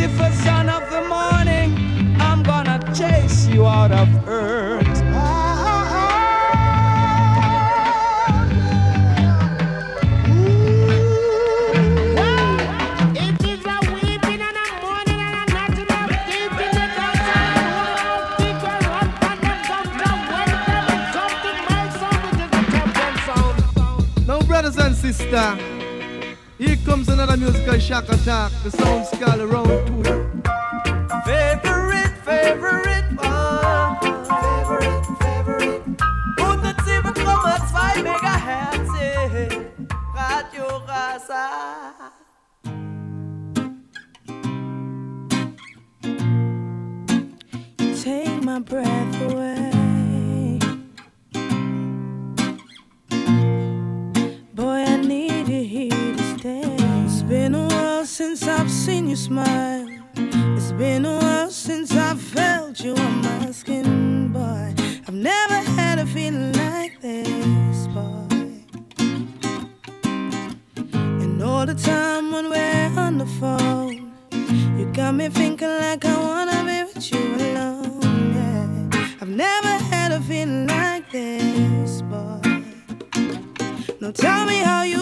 Lucifer, son of the morning, I'm gonna chase you out of earth. Now, brothers and sisters, here comes another musical shock attack. The sound scale around two. Favorite, favorite you smile. It's been a while since I felt you on my skin, boy. I've never had a feeling like this, boy. And all the time when we're on the phone, you got me thinking like I wanna be with you alone. Yeah, I've never had a feeling like this, boy. Now tell me how you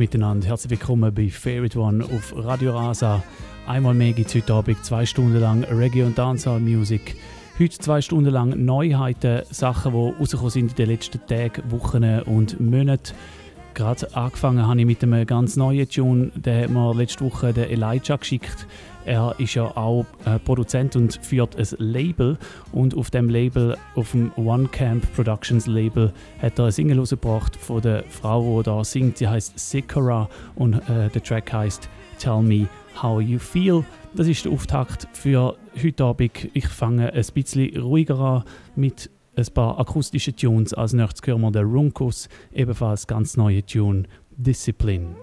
miteinander, herzlich willkommen bei Favorite One auf Radio Rasa. Einmal mehr gibt es heute Abend zwei Stunden lang Reggae und Dancehall Music. Heute zwei Stunden lang Neuheiten, Sachen, die rausgekommen sind in den letzten Tagen, Wochen und Monaten. Gerade angefangen habe ich mit einem ganz neuen Tune, den hat mir letzte Woche der Elijah geschickt. Er ist ja auch äh, Produzent und führt ein Label und auf dem Label, auf dem One Camp Productions Label, hat er eine Single rausgebracht von der Frau, die da singt. Sie heißt Sikora und äh, der Track heißt Tell Me How You Feel. Das ist der Auftakt für heute Abend. Ich fange ein bisschen ruhiger an mit ein paar akustischen Tunes. Als nächstes hören wir den Runkus, ebenfalls ganz neue Tune Discipline.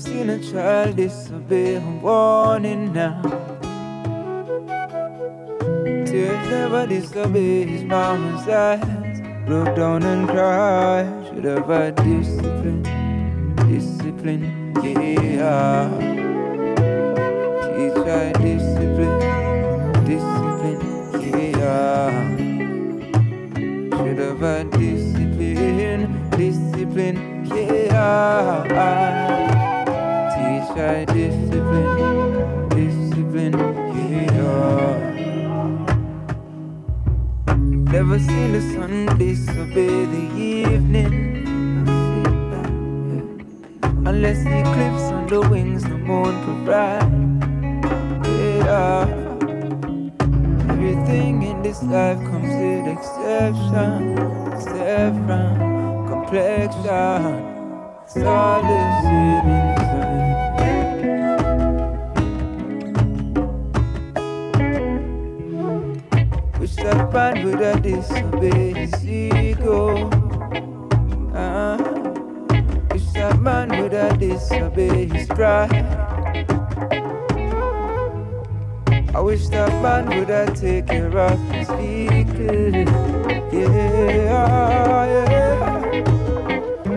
I've seen a child disobey a warning now. Tears never disobey his mama's eyes. Broke down and cried. Should have had discipline, discipline, yeah. Teach I discipline, discipline, yeah. Should have had discipline, discipline, yeah. I discipline, discipline, yeah. Never seen the sun disobey the evening. Unless the eclipse on the wings the moon provide. Yeah. Everything in this life comes with exception, exception, complexion. Uh, it's all That man would have disobeyed his ego. Ah. Wish that man would have disobeyed his pride. I wish that man would have taken care of his vehicle. Yeah, yeah.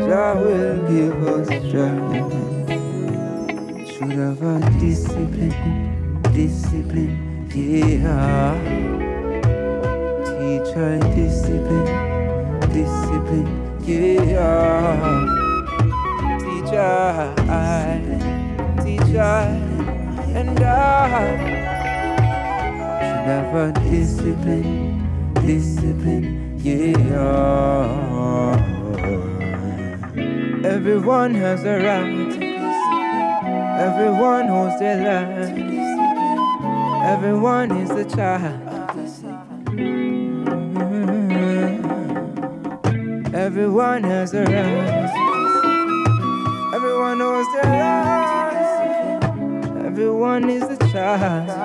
Jah will give us strength. Should have had discipline, discipline, yeah. Her discipline, discipline, yeah. Teach her, teach her, and I should have had discipline, discipline, yeah. Everyone has a right. Everyone holds their land. Everyone is a child. Everyone has a right. Everyone knows their rights. Everyone is a child.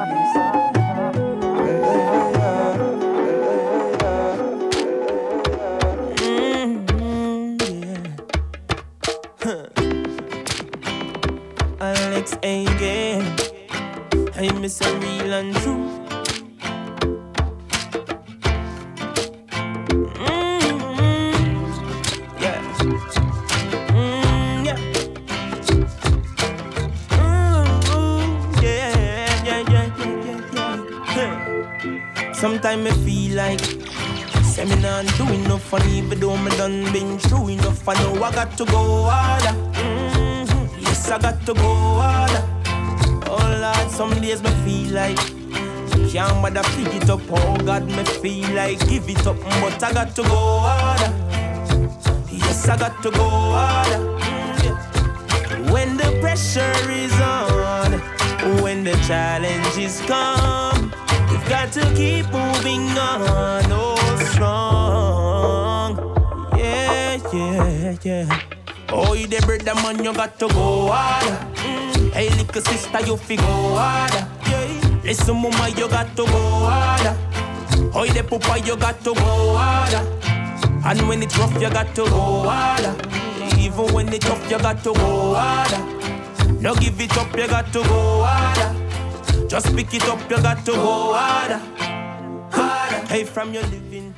Alex again. I miss a real and true. Sometimes I feel like. Say me not do enough and even though me done been through enough. I know I got to go harder. Mhm. Yes, I got to go harder. Oh Lord, some days me feel like. Can't bother pick it up, oh God, me feel like. Give it up But I got to go harder. Yes, I got to go harder. Mm, yeah. When the pressure is on When the challenges come We've got to keep moving on, oh strong. Yeah, yeah, yeah. Oh, you the brother man, you got to go harder. Mm. Hey, little sister, you fi go harder. Yeah. Listen, mama, you got to go harder. Oh, you the papa, you got to go harder. And when it's rough, you got to go harder. Even when it's tough, you got to go harder. No give it up, you got to go harder. Just pick it up, you got to go harder. Harder. Hey, from your living.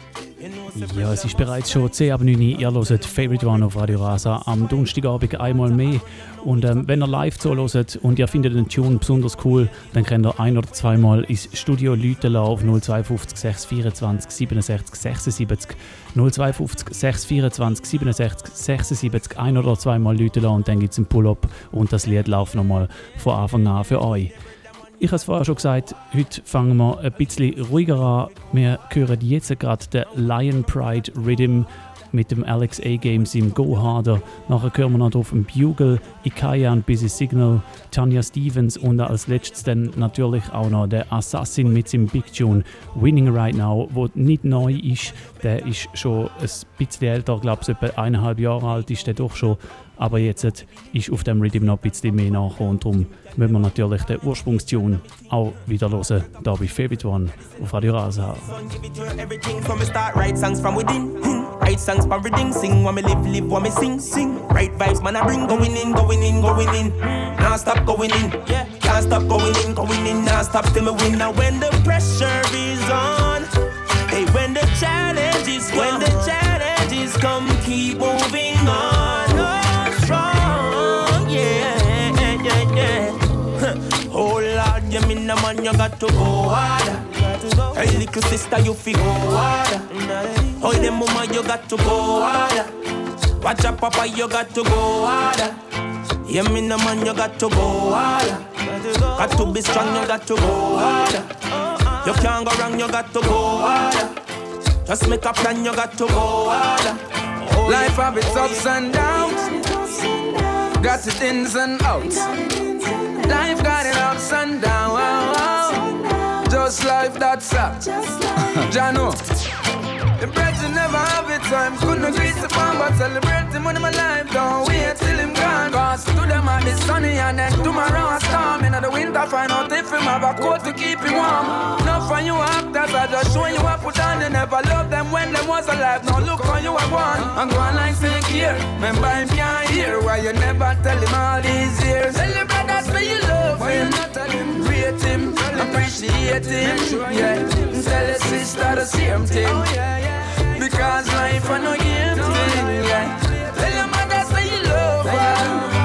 Ja, es ist bereits schon 10 ab 9 Uhr. Ihr hört Favorite One auf Radio Rasa am Donnerstagabend einmal mehr. Und ähm, wenn ihr live zuhört und ihr findet den Tune besonders cool, dann könnt ihr ein- oder zweimal ins Studio Leute auf 052 624 67 76 052 624 67 76 ein- oder zweimal Leute und dann gibt es einen Pull-up und das Lied läuft nochmal von Anfang an für euch. Ich habe es vorher schon gesagt, heute fangen wir ein bisschen ruhiger an. Wir hören jetzt gerade den Lion Pride Rhythm mit dem Alex A Games im Go Harder. Nachher hören wir noch auf dem Bugle, Ikaya und Busy Signal, Tanya Stevens und als letztes dann natürlich auch noch der Assassin mit seinem Big Tune Winning Right Now, wo nicht neu ist. Der ist schon ein bisschen älter, ich glaube, etwa eineinhalb Jahre alt ist der doch schon. Aber jetzt ist auf dem Rhythm noch ein bisschen mehr nachgekommen und darum müssen wir natürlich den Ursprungstune auch wieder hören, da bei Favorite One auf Radio Rasa. Write songs for reading, sing when me live, live when me sing, sing. Right vibes, man, I bring going in, going in, going in. Now stop going in, yeah. Can't stop going in, going in, now stop till me win. Now when the pressure is on, hey, when the challenges come, when the challenges come, keep moving on. Oh, man, you got to go harder. Hey, little sister, you feel go harder. Oh, the mama, you got to go harder. Watch out, papa, you got to go harder. Yeah, me the man, you got to go harder. Got to be strong, you got to go harder. You can't go wrong, you got to go harder. Just make a plan, you got to go harder. Oh, Life have its ups and downs. Got its ins and outs. Life got it ups and downs. Just life that's up. Jano. The brethren never have it time. Couldn't greet the farm, but celebrate him when my life. Don't wait till him gone. Cause to them at the sunny and then tomorrow a storm. In the winter, find out if him have a coat to keep him warm. Not for you actors, I just show you what put on. You never love them when them was alive. Now look how you are gone. I'm going like snake here. Remember him can't hear why you never tell him all these years. Appreciate. Yeah, tell your sister the same thing. Because life I know game yeah. Tell your mother say you love her.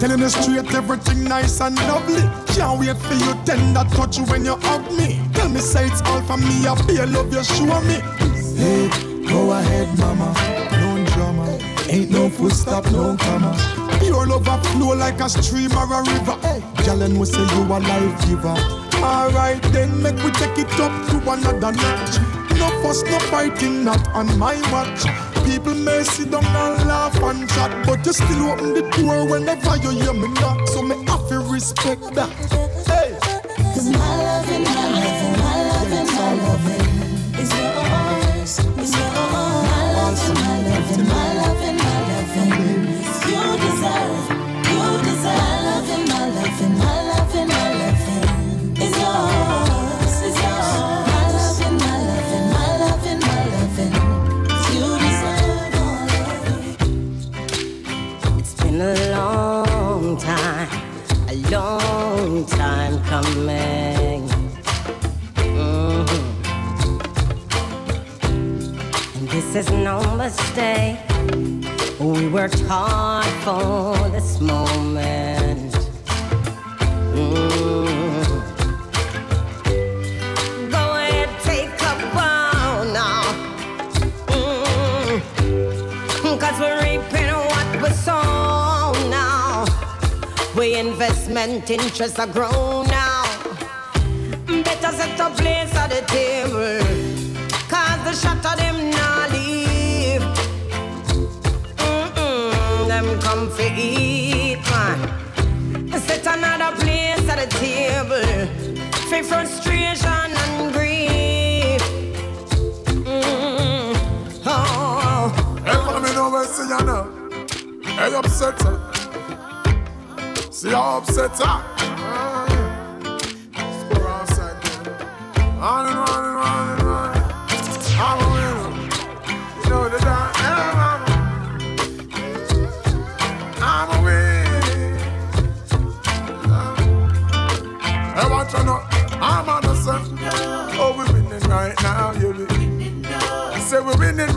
Telling you straight, everything nice and lovely. Can't wait for you tender touch when you hug me. Tell me say it's all for me, I be love you show me. Hey, go ahead, mama, no drama. Ain't no full stop, no comma. Your love a flow like a stream or a river. Hey, girl, and we say you a life giver. Alright then, make we take it up to another notch. No fuss, no fighting, not on my watch. People may sit down and laugh and chat, but you still open the door whenever you hear me knock. So me have to respect that. No mistake. We worked hard for this moment. Mhm. Go ahead, take a bow now. Mhm. Cause we're reaping what we sow now. We investment interests are grown now. Better set a place at the table. the shot of them come for eat, man. Set another place at the table for frustration and grief. Mm, oh. Hey, follow me now. Hey, upset her. See how upset her. Outside. On and on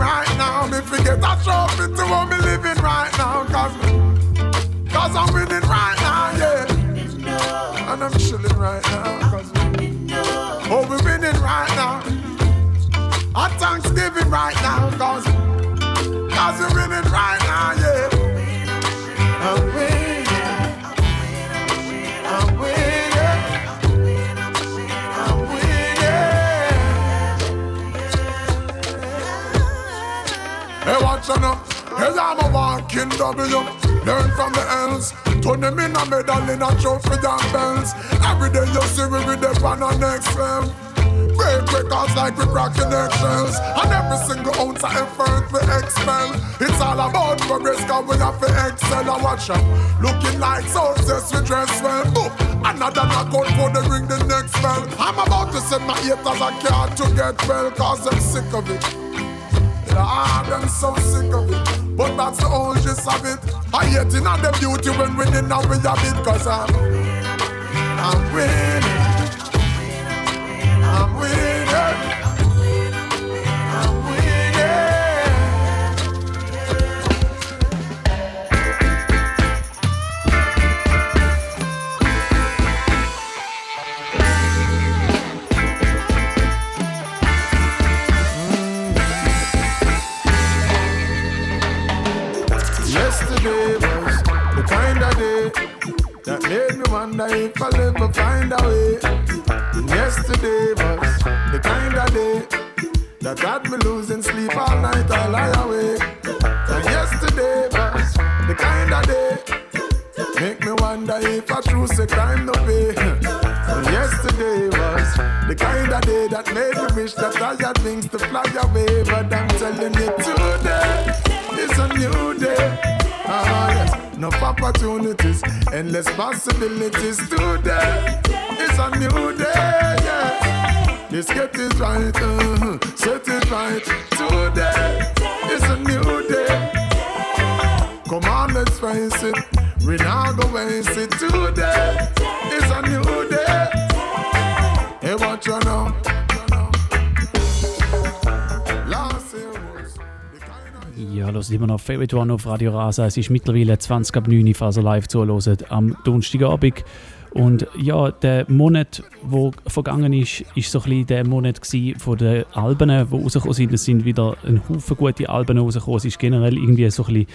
right now. Me forget a trophy to what me living right now. Cause, cause I'm winning right now, yeah. And I'm chilling right now. Cause, oh, we're winning right now. Our Thanksgiving right now. Cause, cause we're winning right now, yeah. Out now. Hey, I'm a walking W. Learn from the else. Turn them in a medal in a trophy and bells. Every day you see we with them on our next level. Break records like we cracking eggshells. And every single ounce of effort we expel. It's all about progress, cause we have to excel. And watch out. Looking like success, we dress well. Boop. Another knockout for the ring, the next bell. I'm about to send my haters a card to get well, cause I'm sick of it. I'm ah, so sick of it. But that's the whole gist of it. I hate in the beauty when winning now we have it. Cause I'm, I'm winning. Wonder if I'll ever find a way. Yesterday was the kind of day that had me losing sleep all night, I lie awake. And yesterday was the kind of day make me wonder if I true say crime no pay. And yesterday was the kind of day that made me wish that I had wings to fly away. But I'm telling you today, it's a new day. Ah, yes. Enough opportunities, endless possibilities today. It's a new day, yeah. Let's get right, uh, set it right today. It's a new day. Come on, let's face it. We not go waste it today. It's a new day. Hey, what you know? Das ist immer noch Favorite One auf Radio Rasa. Es ist mittlerweile 20 ab 9 Uhr, falls ihr live zuhört, am Donnerstagabend. Und ja, der Monat, der vergangen ist, ist so ein bisschen der Monat von den Alben, die rausgekommen sind. Es sind wieder ein Haufen gute Alben rausgekommen. Es ist generell irgendwie so ein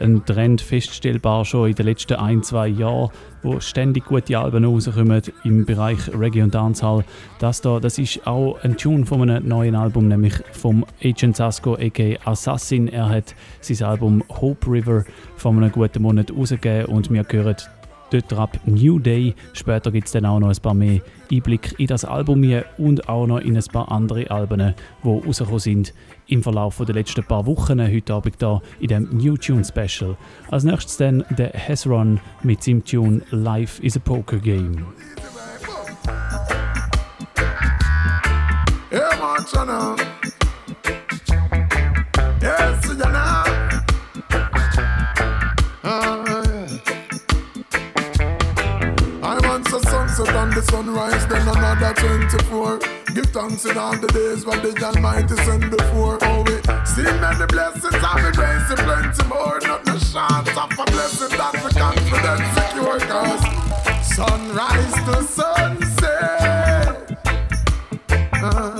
ein Trend feststellbar schon in den letzten ein, zwei Jahren, wo ständig gute Alben rauskommen im Bereich Reggae und Dancehall. Das da, das ist auch ein Tune von einem neuen Album, nämlich vom Agent Sasko aka Assassin. Er hat sein Album Hope River vor einem guten Monat rausgegeben und wir hören dort ab New Day. Später gibt es dann auch noch ein paar mehr Einblicke in das Album hier und auch noch in ein paar andere Alben, die rausgekommen sind im Verlauf der letzten paar Wochen. Heute Abend hier in dem New Tune Special. Als nächstes dann der Hezron mit seinem Tune Life is a Poker Game. Yeah, man, the sunrise, then another 24. Give thanks in all the days when the Almighty sent before. Oh, we see many blessings we grace and plenty more. Not the chance of a blessing that's the confidence secure. Cause sunrise to sunset. Ah,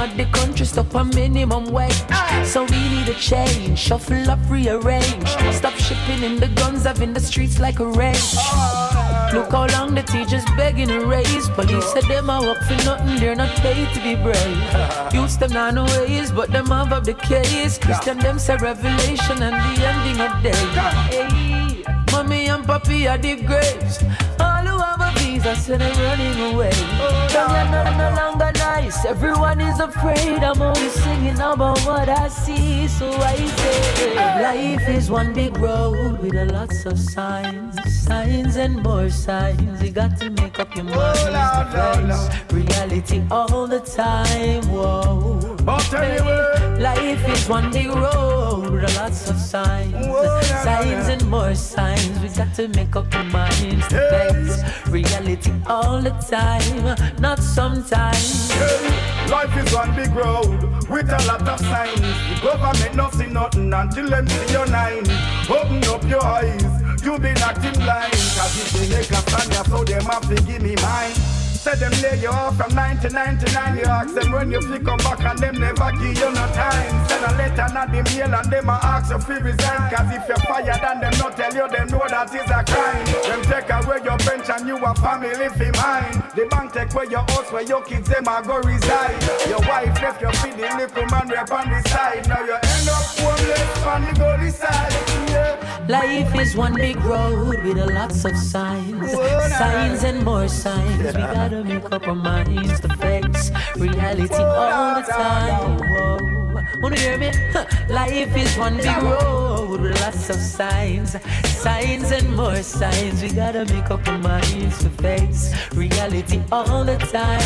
At the country stop a minimum wage. So we need a change. Shuffle up, rearrange. Stop shipping in the guns up in the streets like a rage. Look how long the teachers begging to raise. Police said them are up for nothing, they're not paid to be brave. Youths them no ways, but them have up the case. Christian them say revelation and the ending of day. Hey, mommy and papi are the graves. All who have a visa say they're running away. Now you're not no longer everyone is afraid. I'm only singing about what I see, so I say life is one big road with a lots of signs, signs and more signs. You got to make up your mind face reality all the time. Whoa, Hey, life is one big road lots of signs, signs and more signs. We got to make up our minds to face reality all the time, not sometimes. Life is one big road with a lot of signs. The government not see nothing until them see your nine. Open up your eyes, you been acting blind. Cause if they make a yeah, so them have to give me mine. Say them lay you off from 1999. You ask them when you feel come back and them never give you no time. Send a letter not the mail and them a ask you to resign. Cause if you're fired and them not tell you, them know that is a crime. Them take away your pension, you a family fi mine. The bank take away your house where your kids them a go reside. Your wife left you feed the little man rap on the side. Now you end up homeless on the gully side. Life is one big road with lots of signs, signs and more signs. We gotta make up our minds to face reality all the time. Whoa. Wanna hear me? Life is one big road with lots of signs, signs and more signs. We gotta make up our minds to face reality all the time.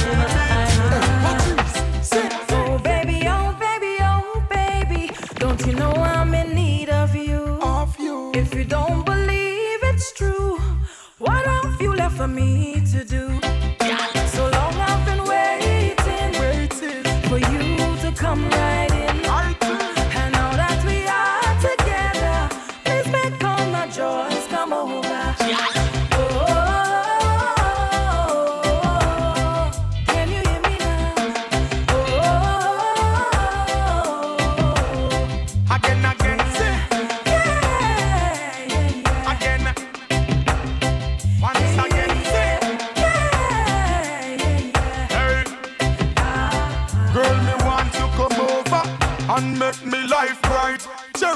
Oh baby, oh baby, oh baby, don't you know I'm Don't believe it's true, what have you left for me to do?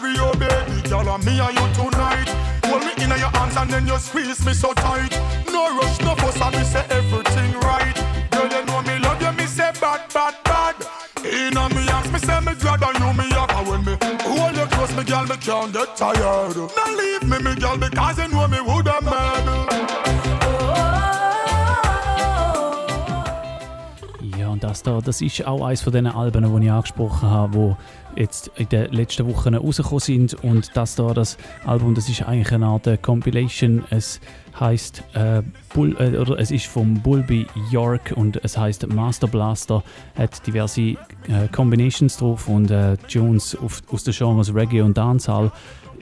Cherry, oh baby, girl, and me and you tonight. Hold me in your arms and then you squeeze me so tight. No rush, no fuss, and me say everything right. Girl, you know me love you, me say bad, bad, bad. Inna me arms, me say me glad and you me up. And when me hold you close, me girl, me can't get tired. Now leave me, me girl, because you know me woulda mad. Und das da, das ist auch eines von diesen Alben, die ich angesprochen habe, die jetzt in den letzten Wochen rausgekommen sind. Und das da, das Album, das ist eigentlich eine Art äh, Compilation. Es heißt äh, Bull, äh, oder es ist vom Bulby York und es heißt Master Blaster. Hat diverse äh, Combinations drauf und äh, Tunes auf, aus den Genres Reggae und Dancehall.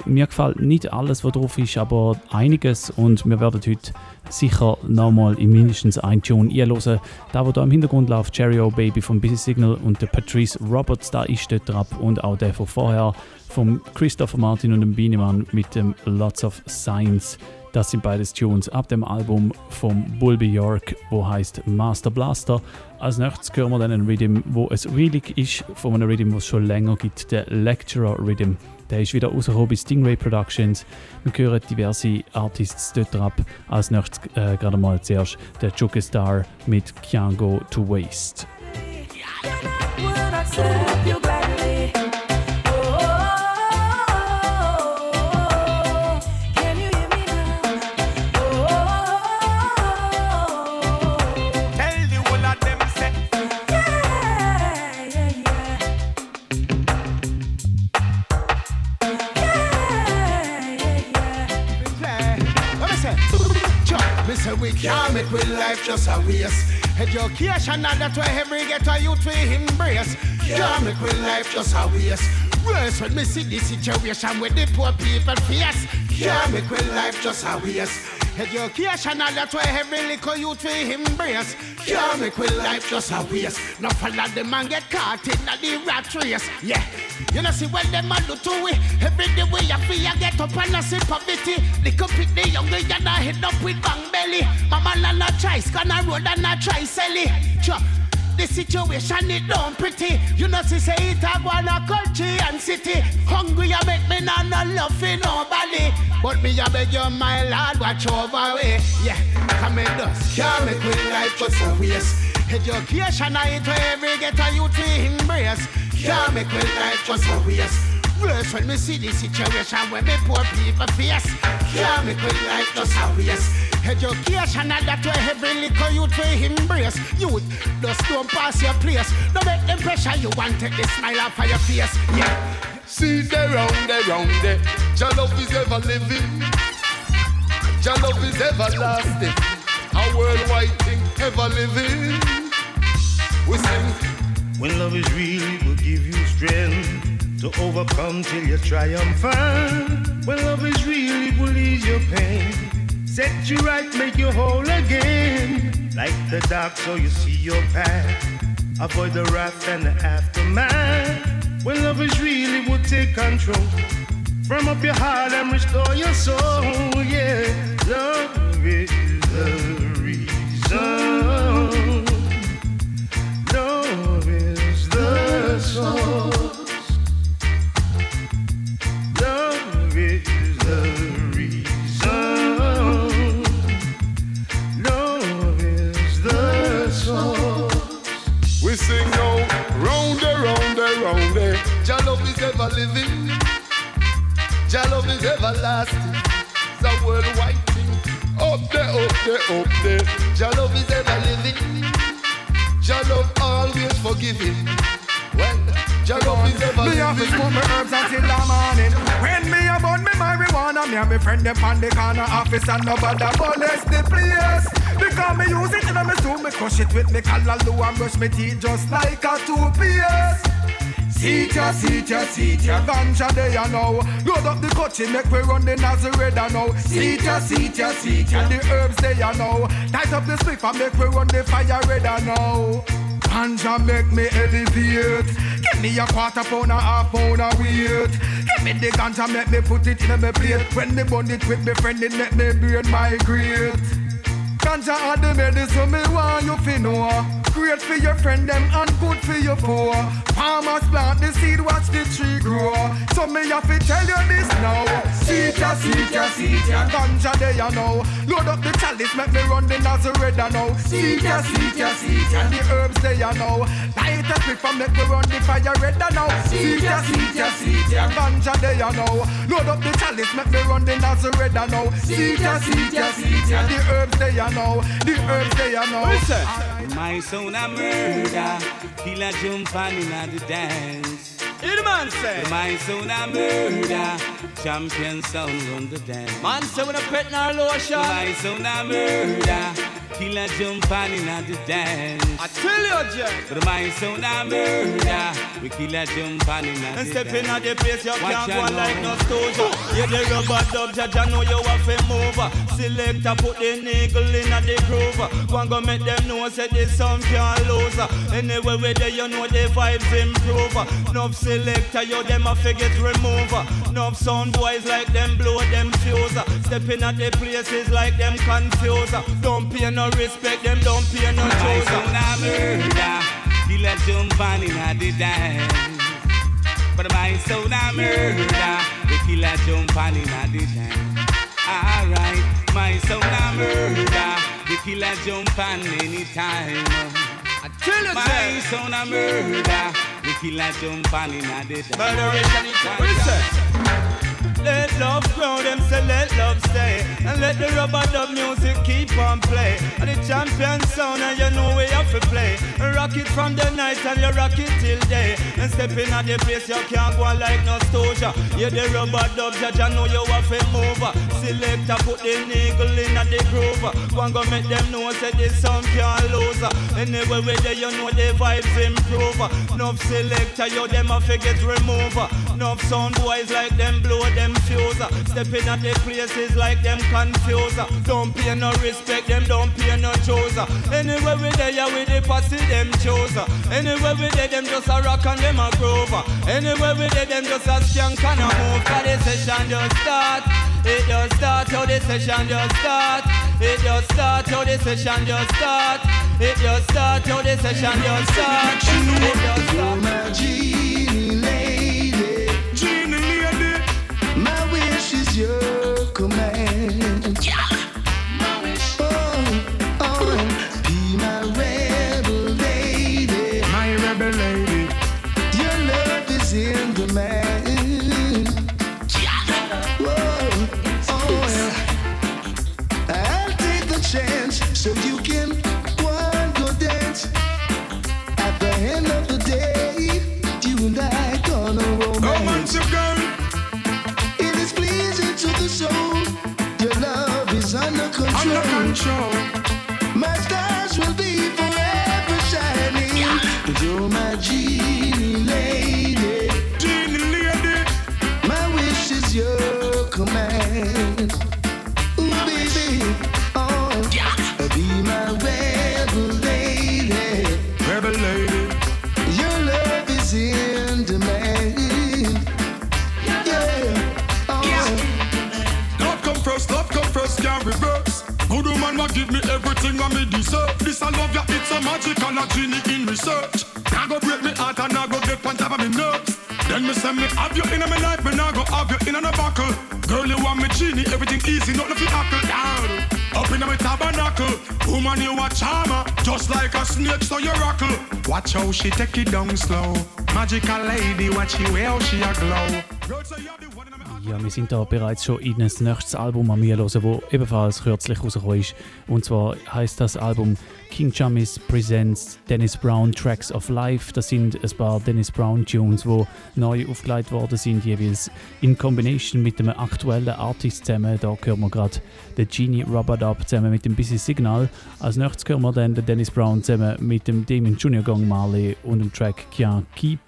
Mir gefällt nicht alles, was drauf ist, aber einiges und wir werden heute sicher nochmal in mindestens ein Tune einhören. Da, wo da im Hintergrund läuft, Cherry O Baby von Busy Signal und der Patrice Roberts, da ist dort drauf und auch der von vorher vom Christopher Martin und dem Bienemann mit dem Lots of Signs. Das sind beides Tunes ab dem Album vom Bulby York, wo heißt Master Blaster. Als nächstes hören wir dann einen Rhythm, wo es Relic ist, von einem Rhythm, was es schon länger gibt, der Lecturer Rhythm. Der ist wieder rausgekommen bei Stingray Productions. Wir hören diverse Artists dort ab. Als nächstes äh, gerade mal zuerst der Juke Star mit Can't Go to Waste. Tell say we can't make with life just a waste. Education and that way every get a youth we embrace. Can't make with life just a waste. Worse when me see the situation with the poor people face. Can't make with life just a waste. Education and that way every little youth we embrace. Can't make with life just a waste. No follow them and get caught in the rat race. Yeah. You know see when them a do to we Every day we have to get up and a see poverty Lick up with the younger and a head up with bang belly Mama a try scan a road and a try sell it. The situation it don't pretty. You know see say it a go on a country and city. Hungry a make me not no love for nobody. But me a beg you my lord watch over way Yeah, come in dust. Can't make we life just a waste. Education I where every get a youth we embrace. Can't make we life just a waste. Worse when me see the situation when me poor people face. Can't make we life just a waste Education and that way every little youth we embrace Youth, just don't pass your place Don't make them pressure you want take the smile off of your face Yeah See there round there round there. Your love is ever living. Your love is everlasting. A worldwide thing ever living. We sing. When love is real, it will give you strength to overcome till you triumphant. When love is real, it will ease your pain, set you right, make you whole again. Like the dark, so you see your path. Avoid the wrath and the aftermath. When love is real, it will take control. From up your heart and restore your soul. Yeah, love is the reason. Love is the source. Ever living. Your love is everlasting. It's a worldwide thing. Up there, up there, up there. Your love is ever living. Your love always forgiving. Well, your love is ever Me have to smoke my herbs until the morning. When me a burn me marijuana, me and me friend them on the corner office and nobody bonus the place. Because me use it in me stew, me crush it with me callaloo and brush me teeth just like a toothpaste. Seat ya, seat ya, seat ya, ganja there you know. Load up the coachy, make we run the Nazareth now. Seat ya, seat ya, seat ya, the herbs there you know. Tight up the spliff and make we run the fire red now. Ganja make me elevate. Give me a quarter pound, a half pound of weight. Give me the ganja, make me put it in my plate. When me burn it with me friend, it make me brain migrate. Ganja are the medicine me want you fi know. Great for your friend them and good for your poor. Farmers plant the seed, watch the tree grow. So me have to tell you this now. Seed ya, seed ya, seed ya, ganja there you know. Load up the chalice, make me run the Nazareth now. Seed ya, seed ya, seed ya, the herbs there you know. Light a spliff and make me run the fire red now. Seed ya, seed ya, seed ya, ganja there you know. Load up the chalice, make me run the Nazareth now. Seed ya, seed ya, seed ya, the herbs there you know. The herbs there you know. My son a murder, killer jump on in the dance. Hear the man say. My son a murder, champion sound on the dance. Man say when a pet nor lotion. My son a murder, killer jump on in the dance. I tell you, Jack. But my sound a murder. We killer jump on in the dance. And step in at the place, you Watch can't go know. like no stoja. Yeah, the rubber dub, Jaja know you have to move. Selector put the niggle in at the groove. One go make them know say this song can't lose. Anyway, where there you know the vibes improve. Enough selector, you them a forget remove. Enough sound boys like them blow them fuse. Stepping at the places like them confuse. Don't pay no respect, them don't pay no choice. a murder. Killer jump on in the dance. But my sound a murder. The killer jump on in the dance. Alright, my sound a murder. The killer jump on anytime. I tell you, My sound a murder. The killer jump on in the. Murderation is what it say. Let love grow, them say let love stay. And let the rubber dub music keep on play. And the champion sound and you know we have to play. Rock it from the night and you rock it till day. And step in at the place you can't go like no stoja Yeah the rubber dub judge I know you have to move. Selector put the niggle in at the groove. One go make them know say this song can't lose. Anyway where there you know the vibes improve. Enough selector you them a forget remove Enough sound boys like them blow them fuse Stepping at the places like them confuse Don't pay no respect them don't pay no choose Anyway we there yeah, with the posse them choose. Anyway we there them just a rock and them a groove. Anyway we there them just a skank and a move. Cause the session just start. It just start how the session just start. It just start how the session just start. It just start how the session just start. It just start your command. My I love ya, it's a magic and a genie in research. Now go break me heart and I go get on top of me nerves. Then me say me have you in my life, me now go have you in a buckle. Girl, you want me genie, everything easy, nothing fi hackle down. Up in my tabernacle, woman you a charmer, just like a snake, so you rockle. Watch how she take it down slow. Magical lady, watch you how she a glow. Girl, say you the one in my Ja, wir sind da bereits schon in ein nächstes Album an mir hören, das ebenfalls kürzlich rausgekommen ist. Und zwar heißt das Album King Jamis Presents Dennis Brown Tracks of Life. Das sind ein paar Dennis Brown Tunes, die neu aufgelegt worden sind, jeweils in Kombination mit einem aktuellen Artist zusammen. Da hören wir gerade den Genie Rubber Dub zusammen mit dem Busy Signal. Als nächstes hören wir dann den Dennis Brown zusammen mit dem Damon Junior Gang Marley und dem Track Can't Keep.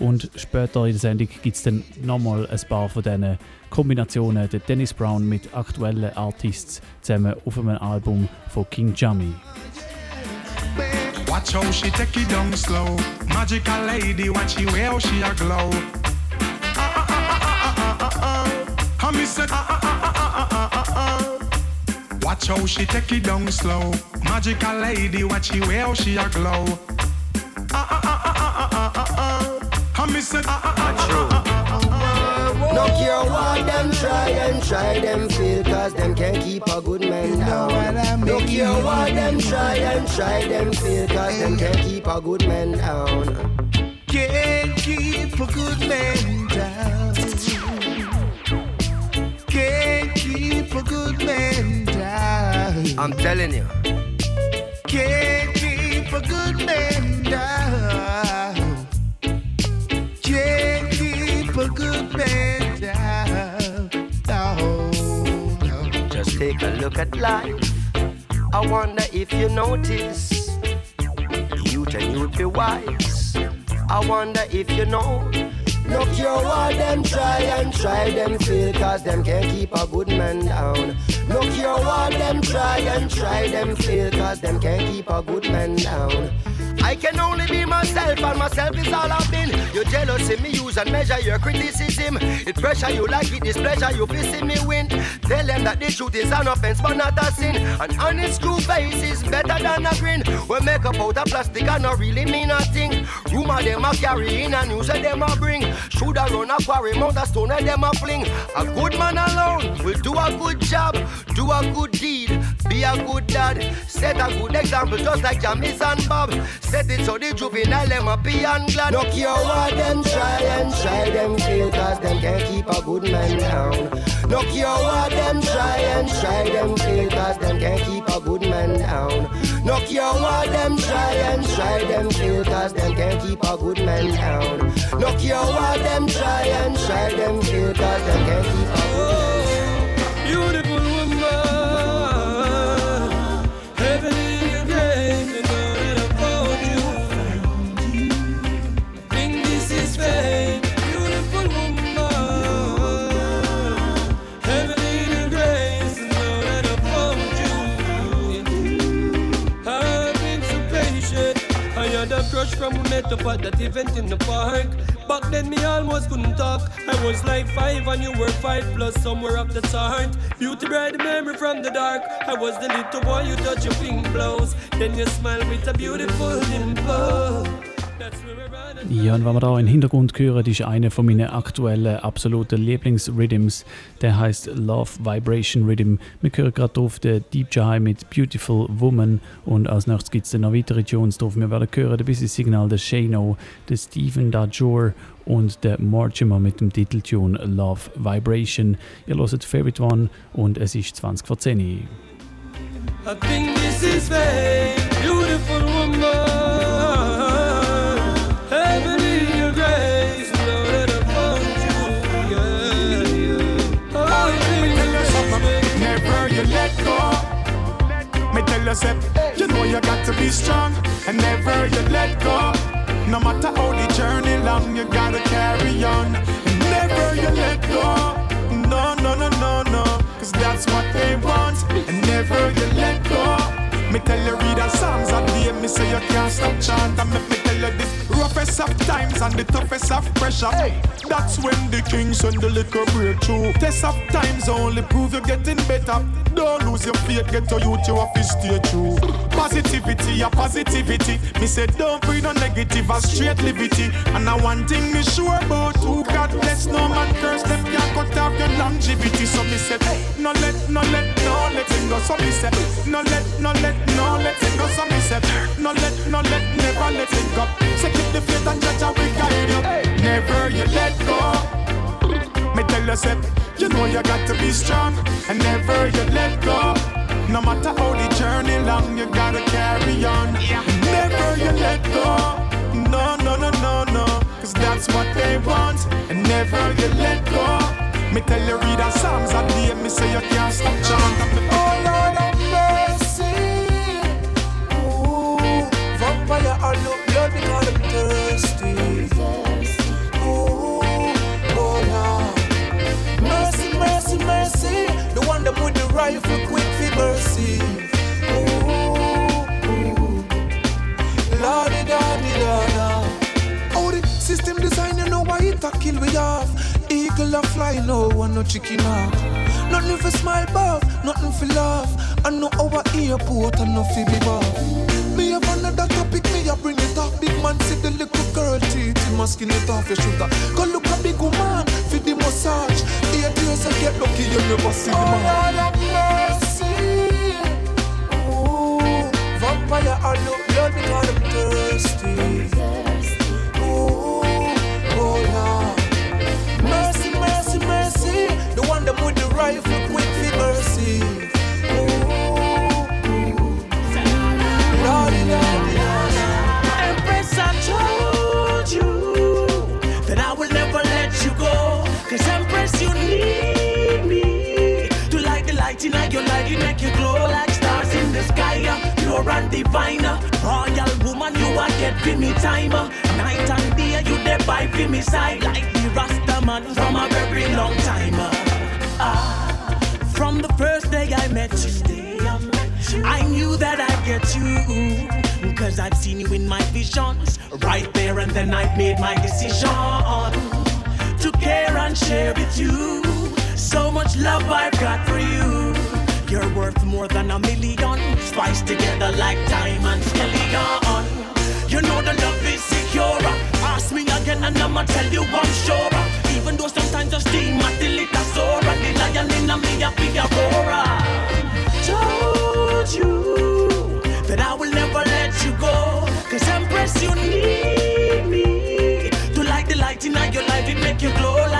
Und später in der Sendung gibt es dann nochmal ein paar von diesen Kombinationen. Der Dennis Brown mit aktuellen Artists zusammen auf einem Album von King Jammy. Watch how she take it down slow. Magical lady, watch you how she a glow. Ah, ah, ah, ah, ah, ah, ah, ah. Me said, ah, ah, ah, ah, ah, ah, ah. Watch how she take it down slow. Magical lady, watch you how she a glow. Ah, ah, ah, ah, ah, ah, ah, ah. And me ah, ah, ah, ah, ah, ah, ah. No care what them try and try them fail Cause them can't keep a good man down No care what them try and try them fail Cause them can't keep a good man down Can't keep a good man down. Can't keep a good man down. I'm telling you Can't keep a good man down. Can't a look at life I wonder if you notice. Youth and youth be wise. I wonder if you know. No cure what them try and try them fail Cause them can't keep a good man down No cure what them try and try them fail Cause them can't keep a good man down I can only be myself, and myself is all I've been. Your jealousy, me use and measure your criticism. It pressure you like it displeasure you feel see me win. Tell them that the truth is an offense, but not a sin. An honest true face is better than a grin. We make up out of plastic and not really mean a thing. Rumor them a carry in and news that them a bring. Shoulda run a quarry, mount a stone and them a fling. A good man alone will do a good job, do a good deed, be a good dad. Set a good example just like Jamis and Bob. Set it so the juvenile them happy and glad. No care what them try and try them fail cause them can't keep a good man down. No care what them try and try them fail cause them can't keep a good man down. No care what them try and try them fail cause them can't keep a good man down. No care what them try and try them fail cause them can't keep a good man down. Oh, beautiful from we met up at that event in the park. Back then me almost couldn't talk. I was like five and you were five plus somewhere up the chart. Beauty bright memory from the dark. I was the little boy you touch your pink blouse. Then you smile with a beautiful dimple. That's where we're running. Ja, und was wir da im Hintergrund hören, ist einer von meinen aktuellen absoluten Lieblingsrhythms. Der heißt Love Vibration Rhythm. Wir hören gerade drauf den Deep Jai mit Beautiful Woman und als nächstes gibt es noch weitere Tunes drauf. Wir werden hören der Busy Signal, der Shano, der Stephen Dajor und der Mortimer mit dem Titeltune Love Vibration. Ihr hört Favorite One und es ist 20 vor 10 Uhr. I think this is fate, beautiful woman. Tell you know you got to be strong and never you let go. No matter how the journey long, you gotta carry on. And never you let go. No, no, no, no, no. Cause that's what they want. And never you let go. Me tell you read the Psalms a day, me say you can't stop chant And make me tell you this roughest of times and the toughest of pressure. That's when the king send the little breakthrough. Test of times only prove you're getting better. Don't lose your faith, get your youth, you have to stay true. Positivity, a positivity. Me say don't breathe no negative, a straight liberty. And I one thing me sure about who God bless no man curse them Can't cut off your longevity. So me say, no let, no let, no let it go. So me say, no let, no let, no let it go. So me say, no let, no let, never let it go. Say keep the faith and judge and we guide you. Never you let go. Me tell you say, you know you got to be strong. And never you let go. No matter how the journey long You gotta carry on. Never you let go. No, no, no, no, no. Cause that's what they want. And never you let go. Me tell you read the Psalms a day Me say you can't stop. Chanting Oh Lord I look blood because thirsty. Oh. Mercy, mercy, mercy. The one that with the rifle quick mercy. The system you know why it kill we. Eagle a fly, no one no chicken. Nothing for smile above, nothing for laugh. I know our airport, I know for be. Me have another topic, bring it up. Big man see the little girl teeth, he must skin it off your shoulder. Go look a big woman for the massage. Eight years I get lucky, you never see the man. Lord have mercy. Ooh, vampire, I look blood because I'm thirsty. Ooh, oh Lord. Mercy, mercy, mercy. The one that with the rifle You make you glow like stars in the sky. You're a diviner, uh. royal woman. You are get for me timer. Uh. Night and day you there by for me side like the Rasta man from a very long time. Uh. Ah, from the first day I met you, I knew that I'd get you. Cause I've seen you in my visions, right there, and then I've made my decision to care and share with you. So much love I've got for you. You're worth more than a million. Spiced together like diamonds, skeleton. You know the love is secure. Ask me again and I'ma tell you I'm sure. Even though sometimes I steam it a sore. The lion in me a big aurora. Told you that I will never let you go. Cause Empress, you need me. To light the light in your life, it make you glow like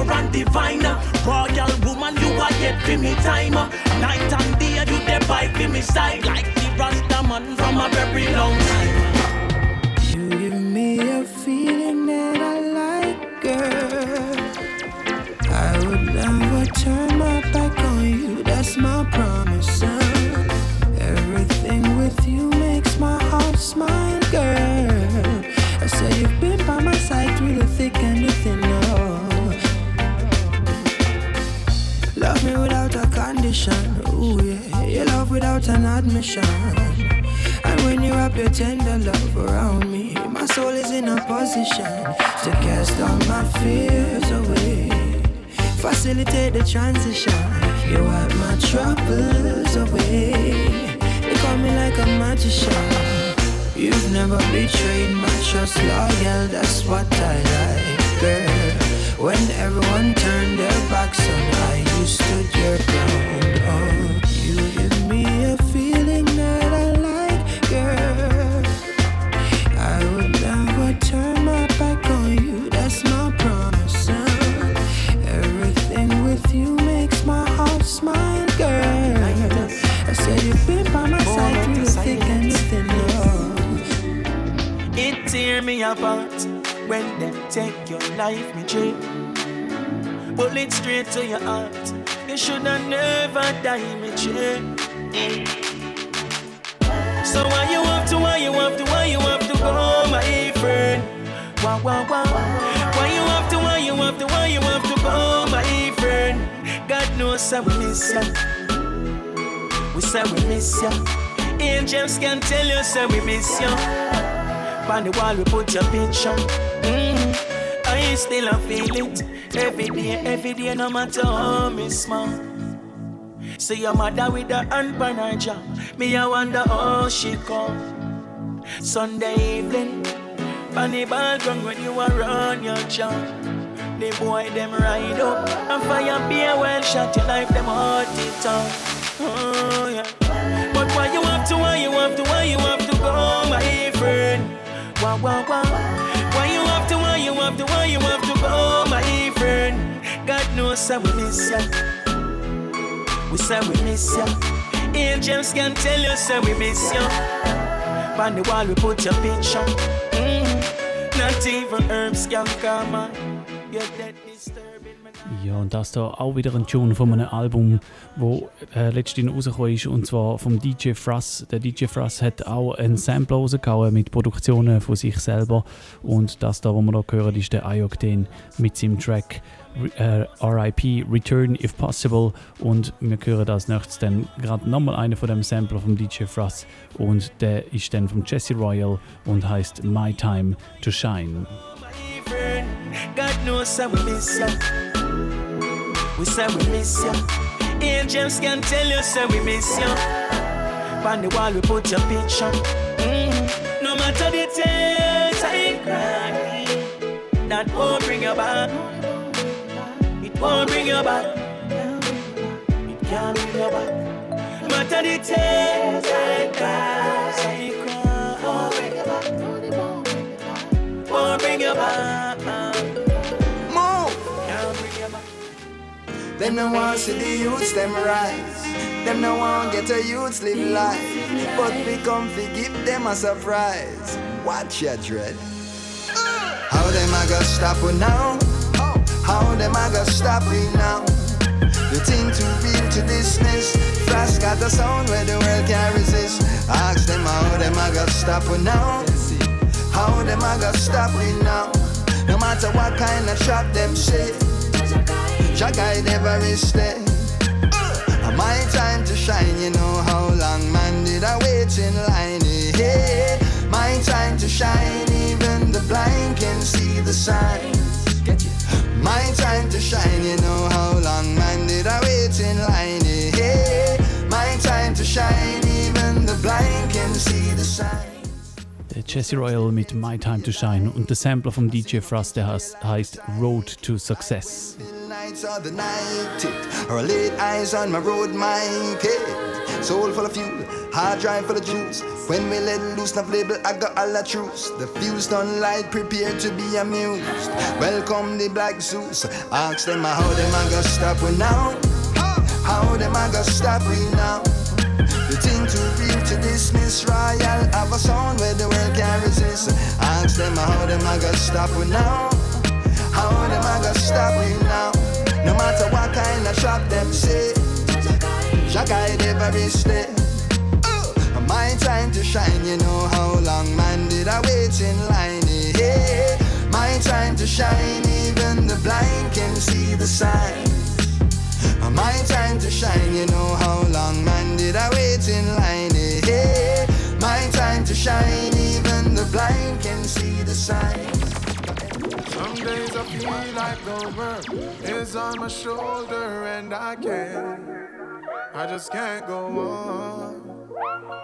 Pure and divine. Royal woman, you are yet for me time. Night and day, you there by for me side. Like the Rasta man from a very long time. Angels can tell you say we miss you. On the wall we put your picture. Mm. I still a feel it every day, every day, no matter how me small. See your mother with the hand on her jaw. Me I wonder how she come. Sunday evening, on the background when you are on your job. The boy them ride up and fire be a well shot your life them hurt it up. Oh yeah. Wah wah wah. Why you have to, why you have to, why you have to go, my friend? God knows I will miss ya. We say we miss ya. Angels can tell you say we miss ya. On the wall we put your picture. Mm. Not even herbs can come on. You're dead me. Ja, und das da auch wieder ein Tune von einem Album, wo äh, letztens rausgekommen ist, und zwar vom DJ Frass. Der DJ Frass hat auch ein Sample rausgehauen mit Produktionen von sich selber. Und das da, was wir da hören, ist der Ayokden mit seinem Track äh, RIP, Return If Possible. Und wir hören als nächstes dann gerade nochmal einen von dem Sampler vom DJ Frass. Und der ist dann von Jesse Royal und heißt My Time to Shine. God knows I. We say we miss you. Angels can tell you say we miss you. On the wall we put your picture. Mm. No matter the tears I cry, that won't bring you back. It won't bring you back. It can't bring you back. No matter the tears I cry, I cry. Won't bring you back. Won't bring you back. Them no want see the youths them rise. Them no want get a youths live life. But we come fi give them a surprise. Watch ya dread. How them a go stop we now? How them a go stop we now? The think too real to dismiss? Flash got a sound where the world can't resist. Ask them how them I got stop we now? How them I got stop we now? No matter what kind of trap them say, Jack I never is there. Uh, my time to shine, you know how long man did I wait in line? My time to shine, even the blind can see the sign. My time to shine, you know how long man did I wait in line? My time to shine, even the blind can see the sign. Der Jesse Royal mit My Time to Shine und der Sampler vom DJ Frass, der heißt Road to Success. Nights or the night tick Or late eyes on my road, my kid Soul full of fuel, hard drive full of juice. When we let loose, nav label, I got all the truths. The fuse done light, prepare to be amused. Welcome the Black Zeus. Ask them how them I got stop we now? How them I got stop we now? The thing to real to dismiss Royal have a sound where the world can resist. Ask them how them I got stop we now? How them I got stop we now No matter what kind of trap them say Jack I never is there uh, My time to shine You know how long man did I wait in line yeah. My time to shine Even the blind can see the signs my time to shine, you know how long man did I wait in line yeah. My time to shine, even the blind can see the signs Some days I feel like the world is on my shoulder and I can't, I just can't go on.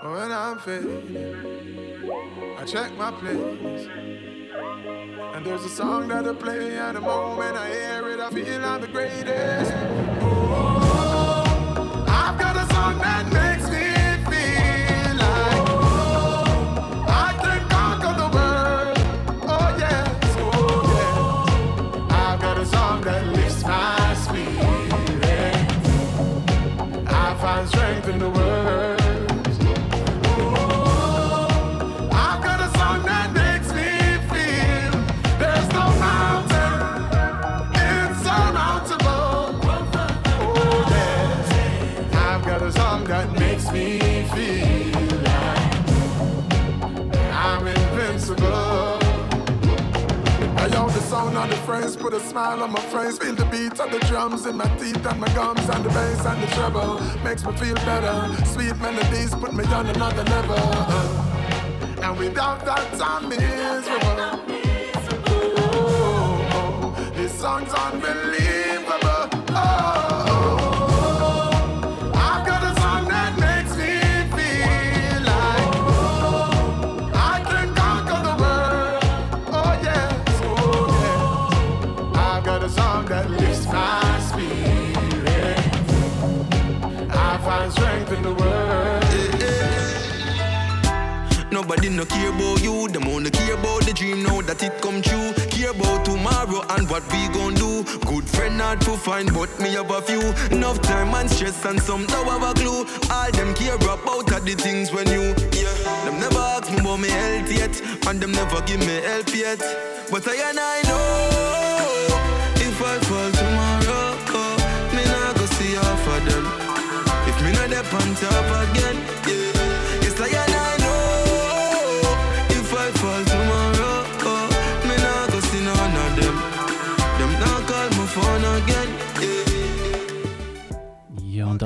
When I'm fading, I check my place. And there's a song that I play, and the moment I hear it, I feel I'm the greatest. Oh, I've got a song that in the words. Own the phrase, put a smile on my face. Feel the beat of the drums in my teeth and my gums, and the bass and the treble makes me feel better. Sweet melodies put me on another level. And without that, I'm miserable. Oh, oh, this song's unbelievable. Nobody no care about you, them only care about the dream now that it come true. Care about tomorrow and what we gon' do. Good friend hard to find, but me have a few. Enough time and stress and some don't have a clue. All them care about are the things when you, yeah. Them never ask me about me health yet, and them never give me help yet. But I and I know if I fall tomorrow, oh, me not go see half of them. If me not dep on top again, yeah.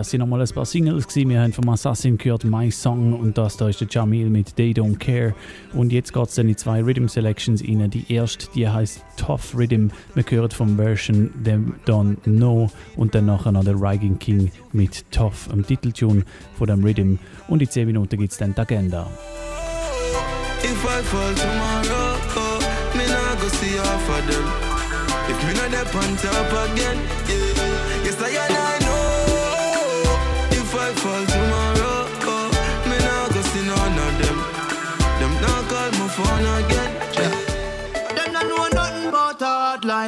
Das sind nochmal ein paar Singles. Gewesen. Wir haben vom Assassin gehört My Song und das da ist der Jamil mit They Don't Care. Und jetzt geht es dann in zwei Rhythm Selections rein. Die erste, die heißt Tough Rhythm. Wir hören vom Version Them Don't Know und dann nachher noch der Rigging King mit Tough, am Titeltune von dem Rhythm. Und in 10 Minuten gibt es dann die Agenda. If I fall tomorrow, oh, me not go see half of them. If me not dep on top again, yeah. Yes, I and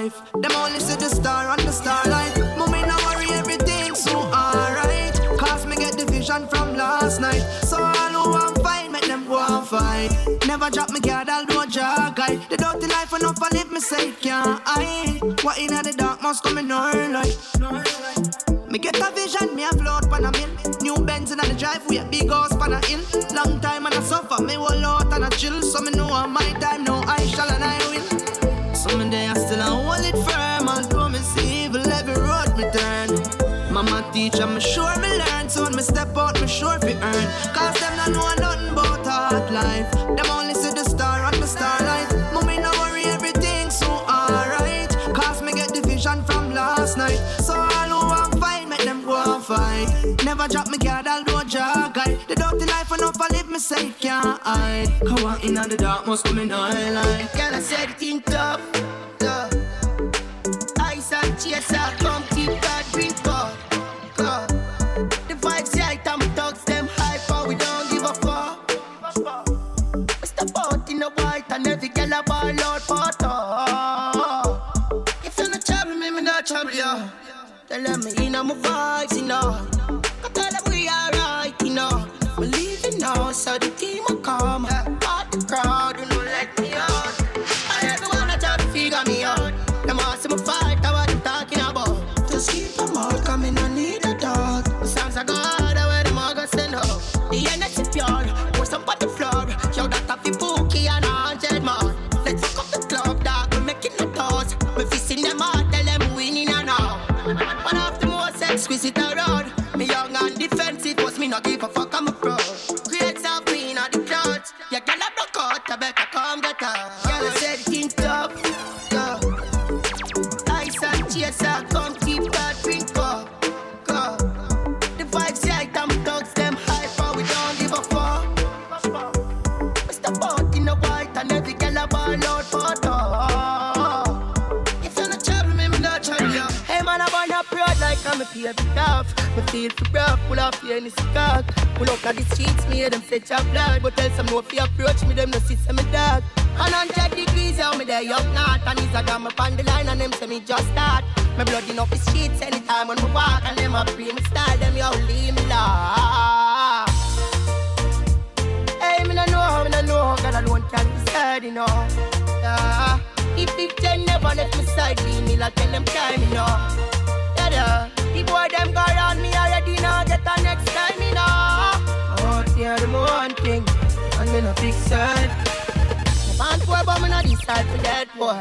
life. Them only see the star and the starlight. Mommy, no worry, everything's so alright. Cause me get the vision from last night. So all who want fight, make them go and fight. Never drop me guard, I'll do a jog guy. The dirty life enough, I live me say can't hide. What in the dark must come in our. Me get a vision, me a float pan a mill. New Benz in the driveway, big house pan a hill. Long time and I suffer me wall out and I chill, so me know my time, no I shall and I will. Some day I still hold it firm, although me see evil every road me turn. Mama teach, I'm sure me learn, so when me step out, me sure fi earn. Cause them not know nothing about hard life. Them only see the star on the starlight. Mommy, no worry, everything's so alright. Cause me get the vision from last night. So all want fight, make them go and fight. Never drop me guard, I'll do a jog. The dirty life enough, I live safe, can't hide. Come on in the dark, must come in highlight. Girl, I said it in tough, tough. Ice and chaser, come keep that drink up. The vibes right, I'm thugs, them hyper, we don't give a fuck. Step out in the white and every girl a ball out for. If you not trouble me, me not trouble you. Tell them me in my vibes, you know. Go tell them we alright, you know. Leaving now, so the team will come. Better come I said it in tough. Ice and chaser, come keep that drink up. The vibes I'm thugs, them we don't give a fuck. Step in the white girl for. If not trouble me, me not trouble. Hey man, I'm a tough. Me feel for rough, pull off the cock. Pull up at the streets, me hear them say chop blood. But tell some no fi approach me, them no see some me dog. And hundred degrees, yeah, me there up north. And he's a got me on the line and them say me just start. My blood in up the streets anytime when me walk. And them a pray me style, them yo leave me lost. Hey, me no know, me no know, God alone can decide, you know. Yeah. If if ten never left me side, leave me like tell them time, you know. Yeah, yeah. The boy them go around me already, now get the next time, you know. Oh, yeah, them one thing, and me no big side. Man poor, but me not decide for that boy.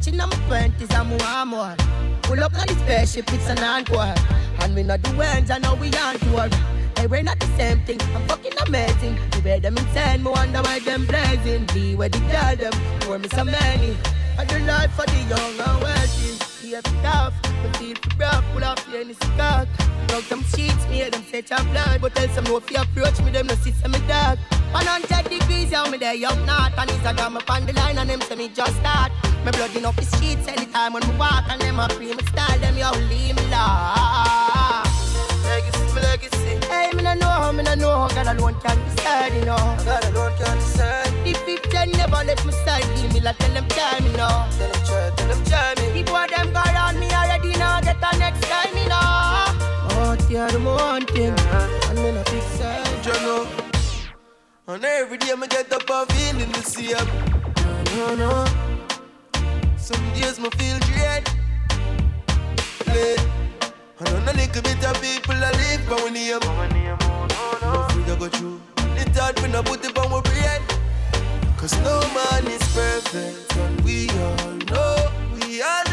Chin on my twenties, I'm more more. Pull up on the spaceship, it's an encore. And we not do ends, and now we on tour. Hey, we're not the same thing. I'm fucking amazing. The way them insane, me wonder why them blazing. Be where the girl them, for me so many. I do life for the young and wealthy. Keep it tough, me feel for rough, pull off the skirt. Dog them sheets, me them say your blood. But tell some no fi approach me, them no see me dark. 100 degrees, yeah, me there up north. And got me on the line, and them say me just start. My blood in up the streets anytime when me walk, and them a free me style, them yo leave me lost. Me no know, me no know, God alone can decide, you know. God alone can decide. The 15 never left my side, leave me like tell them time, you know. Tell them try, tell them try me. The boy them go around me already, now get the next time, you know. Oh, yeah, the one thing, and me no big side, you know. And every day me get up a feeling the same. No, no, no. Some days me feel dread. Play. And on a little bit of people I live by one name. No free to go through. It's hard when I put it on my bread. Cause no man is perfect. And we all know, we all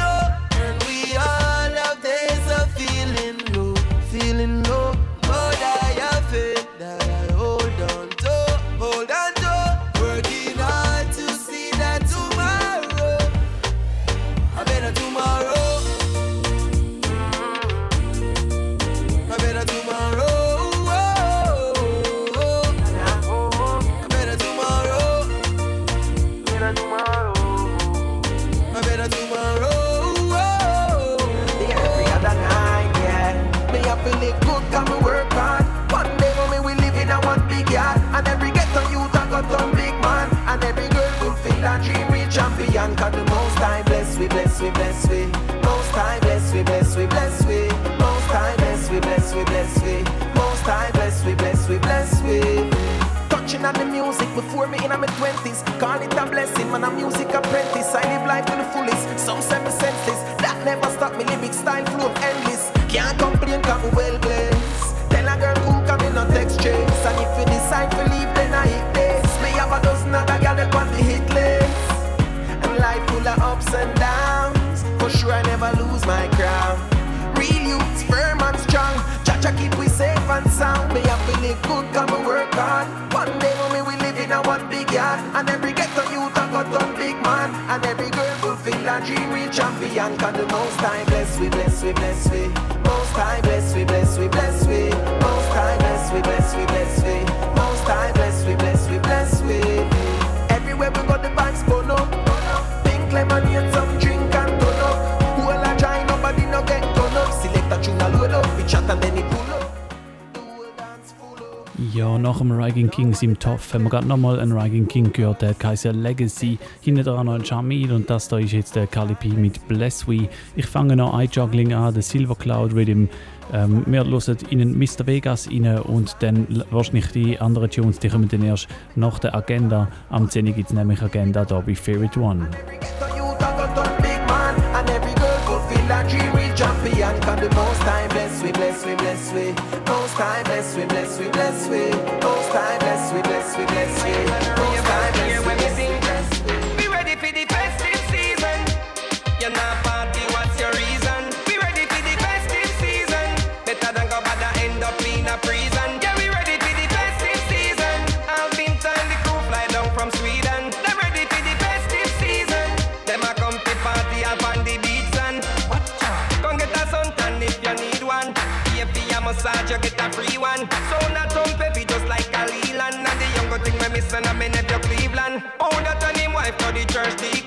we, bless we, bless we. Most high, bless we, bless we, bless we. Most high, bless we, bless we, bless we. Most high, bless we, bless we, bless we touching on the music before me in my twenties. Call it a blessing, man. A music apprentice. I live life to the fullest. Some say me senseless. That never stop me. Lyric style flow endless. Can't complain, cause me well blessed. Tell a girl cool, cause me no text chase. And if you decide to leave, then I hit this. Me have a dozen other girls that want the hit list. And life full of ups and for sure I never lose my crown. Real youth, firm and strong. Cha-cha keep we safe and sound. Me have to live good, come and work hard. One day when we live in a one big yard, and every ghetto youth a got one big man, and every girl fulfill a dream, real champion. Cause the most time bless we, bless we, bless we. Most time bless we, bless we, bless we. Ja, nach dem Rising Kings im Toff haben wir gerade nochmal einen Rising King gehört, der Kaiser Legacy. Hinten dran noch ein Jamil und das da ist jetzt der Kali P mit Bless We. Ich fange noch ein Juggling an, der Silver Cloud Rhythm. Ähm, wir hören in Mr. Vegas rein und dann wahrscheinlich die anderen Tunes, die kommen dann erst nach der Agenda. Am 10 gibt es nämlich Agenda da bei Favorite One. Champion. Cause the most time bless we, bless we, bless we. Most time bless we, bless we, bless we. Most time bless we, bless we, bless we. Most time bless we, wife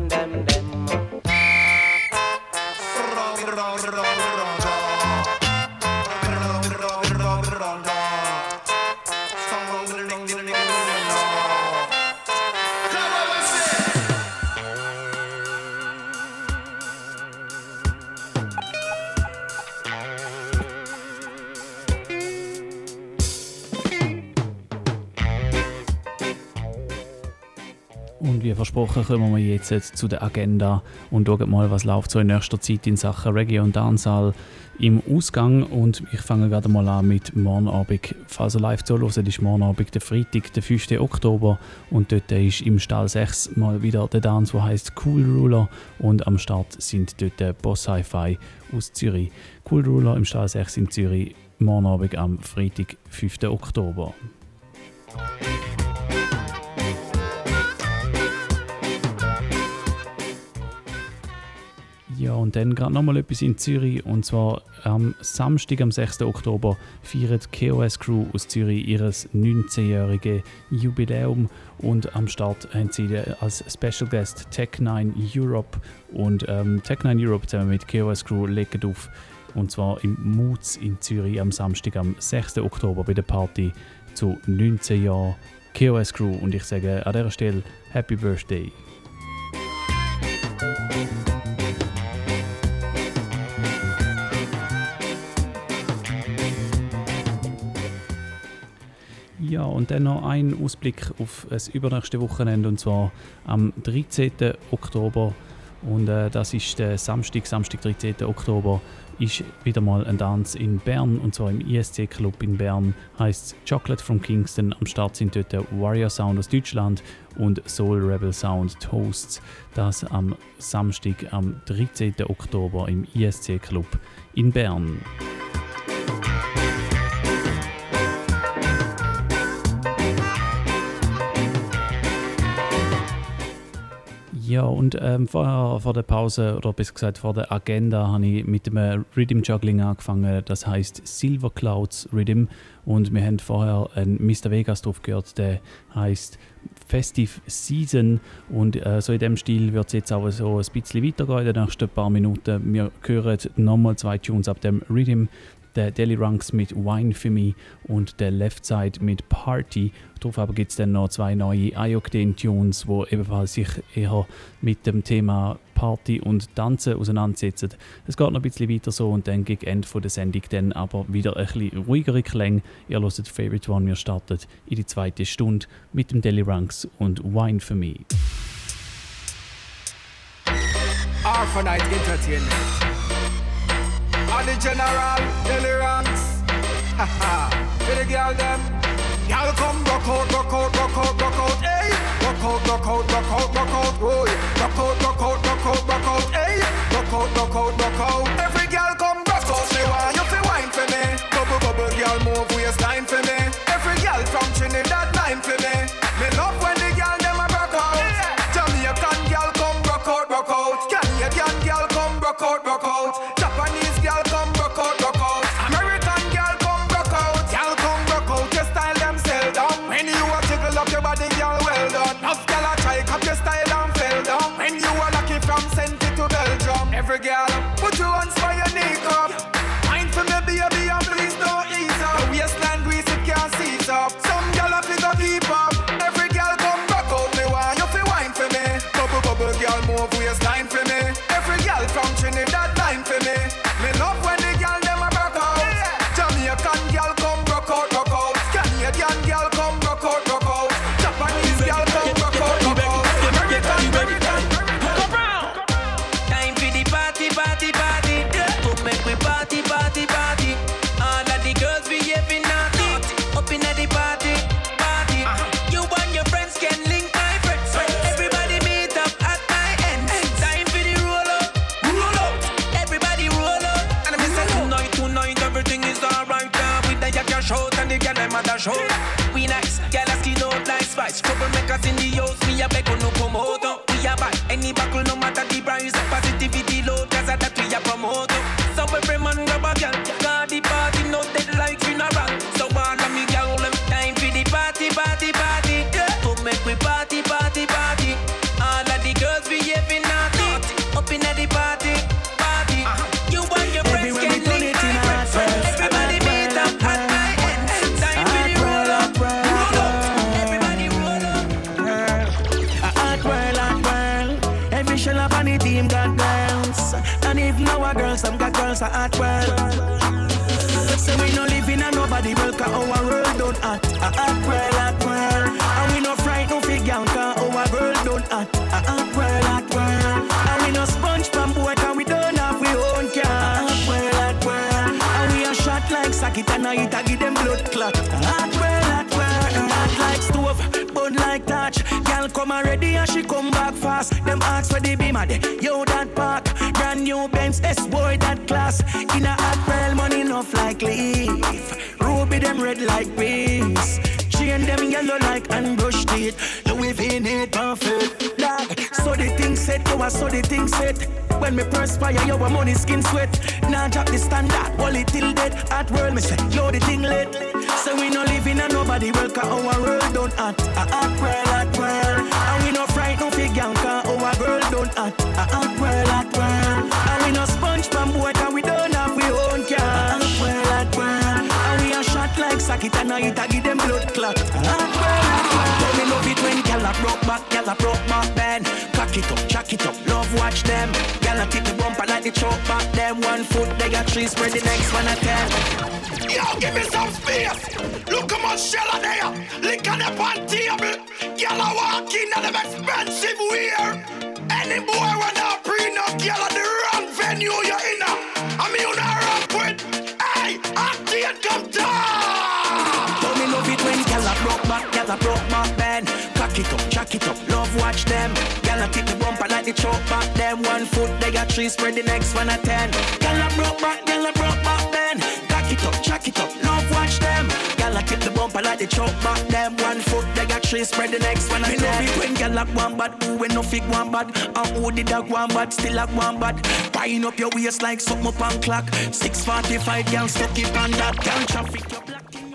Versprochen kommen wir jetzt zu der Agenda und schauen mal, was läuft so in nächster Zeit in Sachen Reggae und Dancehall im Ausgang. Und ich fange gerade mal an mit morgen Abend. Falls ihr live zuhört, ist morgen Abend der Freitag, der 5. Oktober. Und dort ist im Stall 6 mal wieder der Dance, der heißt Cool Ruler. Und am Start sind dort Boss Hi-Fi aus Zürich. Cool Ruler im Stall 6 in Zürich, morgen Abend am Freitag, 5. Oktober. Ja, und dann gerade nochmal etwas in Zürich. Und zwar am Samstag, am 6. Oktober, feiert KOS Crew aus Zürich ihr 19-jähriges Jubiläum. Und am Start haben sie als Special Guest Tech9 Europe. Und ähm, Tech9 Europe zusammen mit KOS Crew legen auf. Und zwar im Moods in Zürich am Samstag, am 6. Oktober bei der Party zu 19 Jahren KOS Crew. Und ich sage an dieser Stelle Happy Birthday. Ja, und dann noch ein Ausblick auf das übernächste Wochenende und zwar am 13. Oktober. Und äh, das ist der Samstag, Samstag, 13. Oktober, ist wieder mal ein Tanz in Bern und zwar im ISC Club in Bern. Heißt Chocolate from Kingston. Am Start sind dort der Warrior Sound aus Deutschland und Soul Rebel Sound Toasts. Das am Samstag, am 13. Oktober im ISC Club in Bern. Ja, und ähm, vorher, vor der Pause, oder besser gesagt vor der Agenda, habe ich mit dem äh, Rhythm Juggling angefangen. Das heißt Silver Clouds Rhythm. Und wir haben vorher einen Mr. Vegas drauf gehört, der heißt Festive Season und äh, so in dem Stil wird es jetzt auch so ein bisschen weitergehen in den nächsten paar Minuten. Wir hören nochmal zwei Tunes ab dem Rhythm der Deli Ranks mit Wine for Me und der Left Side mit Party. Darauf aber gibt es dann noch zwei neue Ayokden-Tunes, die ebenfalls sich eher mit dem Thema Party und Tanzen auseinandersetzen. Es geht noch ein bisschen weiter so und dann gegen Ende der Sendung dann aber wieder ein bisschen ruhigere Klänge. Ihr hört Favorite One, wir starten in die zweite Stunde mit dem Deli Ranks und Wine for Me. Night Entertainment. On the general, ranks. Haha, for the girl them. Y'all come rock out, rock out, rock out, rock out, hey. Rock out, rock out, rock out, rock out, oh yeah. Rock out, rock out, rock out, rock out, hey. Rock out, rock out, rock out. Every girl come rock out, me want you fi wine for me. Bubble, bubble, girl move waistline for them out. We nice, girl a skin out like spice. Troublemakers in the house, me a beg on no out. We a buy any buckle no matter the price. Positivity low, cause that we a promote. Don't hot. A hot world. And we no fright no figure, cause our oh, world don't hot. A hot world, hot world. And we no sponge from boy, we don't have we own cash. A hot world, hot world. And we a shot like socket and I give them blood clot. A hot world, hot world. Hot like stove, burn like touch. Girl come already and she come back fast. Them ask for the beamer, yo that park. Brand new Benz, S boy that class. In a hot money enough like leaf. Ruby them red like wings. Unbrushed teeth. Louis V need perfect. Dog, so the thing set, yo, I saw the thing set. When me perspire, yo, a money skin sweat. Now drop the standard, hold it till dead. At world, me say, yo, the thing lit. So we no live in a nobody world, cause our world don't hot. A hot world, hot world. And we no fright, no figure, cause our world don't hot. A hot world, hot world. And we no sponge from boy, cause we don't have we own cash. A hot world, hot world. And we a shot like socket and I eat a a broke back bend. Cock it up, jack it up, love watch them. Gyal a tip the bumper like the choke back them. One foot they got three, spread the next one a ten. Yo, give me some space. Look how much shell are there. Lick on the pan table. Girl, I walk in at them expensive wear. Any boy wanna prenup, girl, at the wrong venue you're in. I mean, you're not rock with. Hey, I come down. But me love it when gyal a broke back, gyal a broke. Cock jack it up, love watch them. Gyal a tip the bumper like the choke back them. One foot they got three, spread the next one a ten. Gyal a broke back, gyal a broke back bend. Cock it up, jack it up, love watch them. Gyal a tip the bumper like the choke back them. One foot they got three, spread the next one a ten. Me love it when gyal a one bad, who when no fig one bad, and who did a one bad, still a one bad. Wind up your waist like something up on clock. Six forty five, gyal stuck it on that, gyal traffic.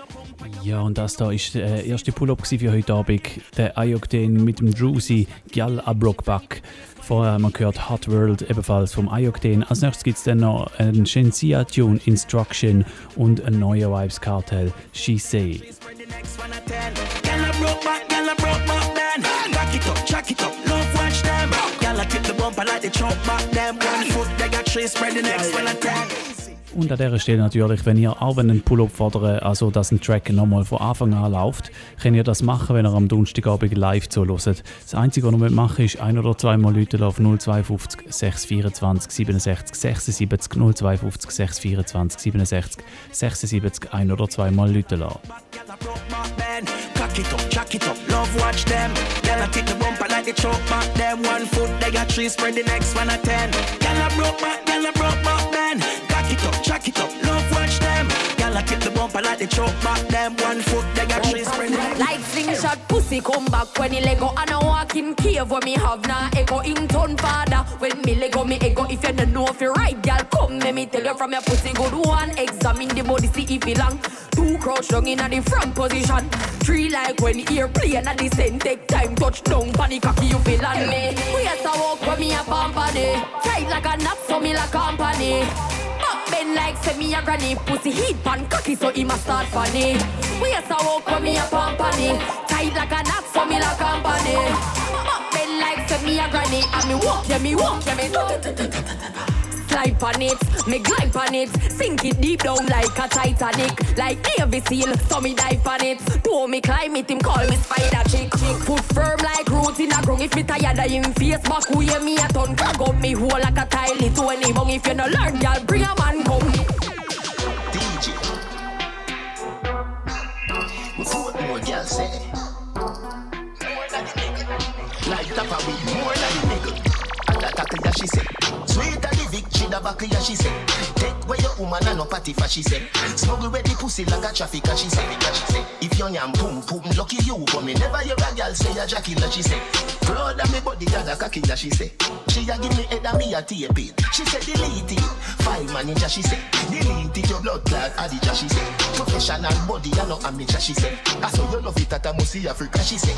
Ja, und das da ist der erste Pull-up für heute Abend. Der Ayokden mit dem Druzy Gyal a Brockback. Vorher haben wir gehört Hot World, ebenfalls vom Ayokden. Als nächstes gibt es dann noch einen Shensia Tune Instruction und ein neuer Vibes Cartel She Say. The bumper they choke back. One foot they got three, spread the next one at ten. Und an dieser Stelle natürlich, wenn ihr auch einen Pull-up fordert, also dass ein Track nochmal von Anfang an läuft, könnt ihr das machen, wenn ihr am Donnerstagabend live zuhört. Das Einzige, was ihr machen müsst, ist ein oder zweimal Leute auf 052 624 67 76 052 624 67 76 ein oder zweimal Leute lassen. Cock it up, jack it up, love watch them. Gyal a tip the bumper like they choke back them. One foot they got three, spread the next one at ten. Gyal a broke back, gyal a broke back then. Cock it up, jack it up, love them. Tip the bumper like they choke back. Them. One foot they got three, spread. Like slingshot pussy come back when he lego and I walk in cave where me have na echo in turn father when me lego me ego. If you don't know if you right girl come let me tell you from your pussy good one. Examine the body see if it long. Two crouch down in a the front position. Three like when ear play and at the same take time touch down panic cocky you feel on me. We have to walk when me a company tight like a knot so me like company Back bend like me a granny. Pussy heat pan cocky so he must start funny. We a walk when me a company Tight like a knot so me like company Back bend like me a granny. And me walk yeah me walk yeah me Slide on it, me glide on it. Sink it deep down like a Titanic. Like Navy SEAL, so me dive on it. Do me climb it, him call me spider chick. Chick Foot firm like roots in a ground. If me tired him face back hear me a ton. Crack up me hole like a tile to any bung. If you no learn, y'all bring a man come. Four more girl say. Like of weed more than a nigga. And that tackle yeah she the back yeah she your woman and no party for she say Smuggle ready pussy like a traffic she say If your yam pum pum lucky you But me never hear a girl say a like she say of me body and a cocky she say She a give me head and me a tape it She say delete it Five manager she say Delete it your blood clot adija she say Professional body and no amateur she say I saw you love it at a Musi Africa she say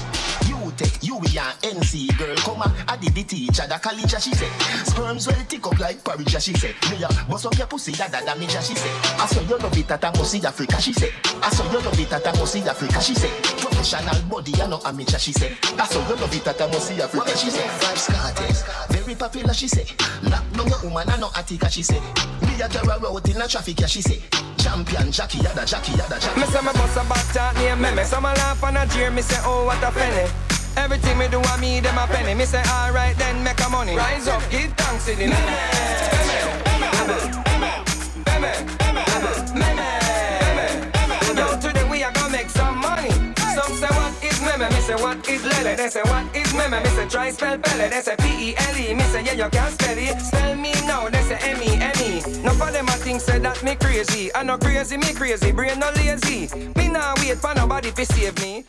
You take you and NC girl come on I did the teacher the college she say Sperms well tick up like porridge she say Me a bust up your pussy that that damage she say I saw you love it at a Musi Africa she say I saw you love it at a Musi Africa she say Professional body and no amateur she say I saw you love it at a Musi Africa she say Five scarters very popular she say Lock down your woman and no attica she say Me a terror out in a traffic yeah she say Champion Jackie yada Jackie yada Jackie Me say me bust a back talk name me. Me some a laugh and a jeer. Me say oh what a penny. Everything me do I me them a penny. Me say alright then make a money. Rise up, give thanks in the Yo, say what is lele. They say what is meme, me say try spell pele. They say P E me say yeah you can't spell it. Spell me now, they say M E M E. No for them a think say that me crazy. I no crazy, me crazy, brain no lazy. Me nah wait for nobody to save me.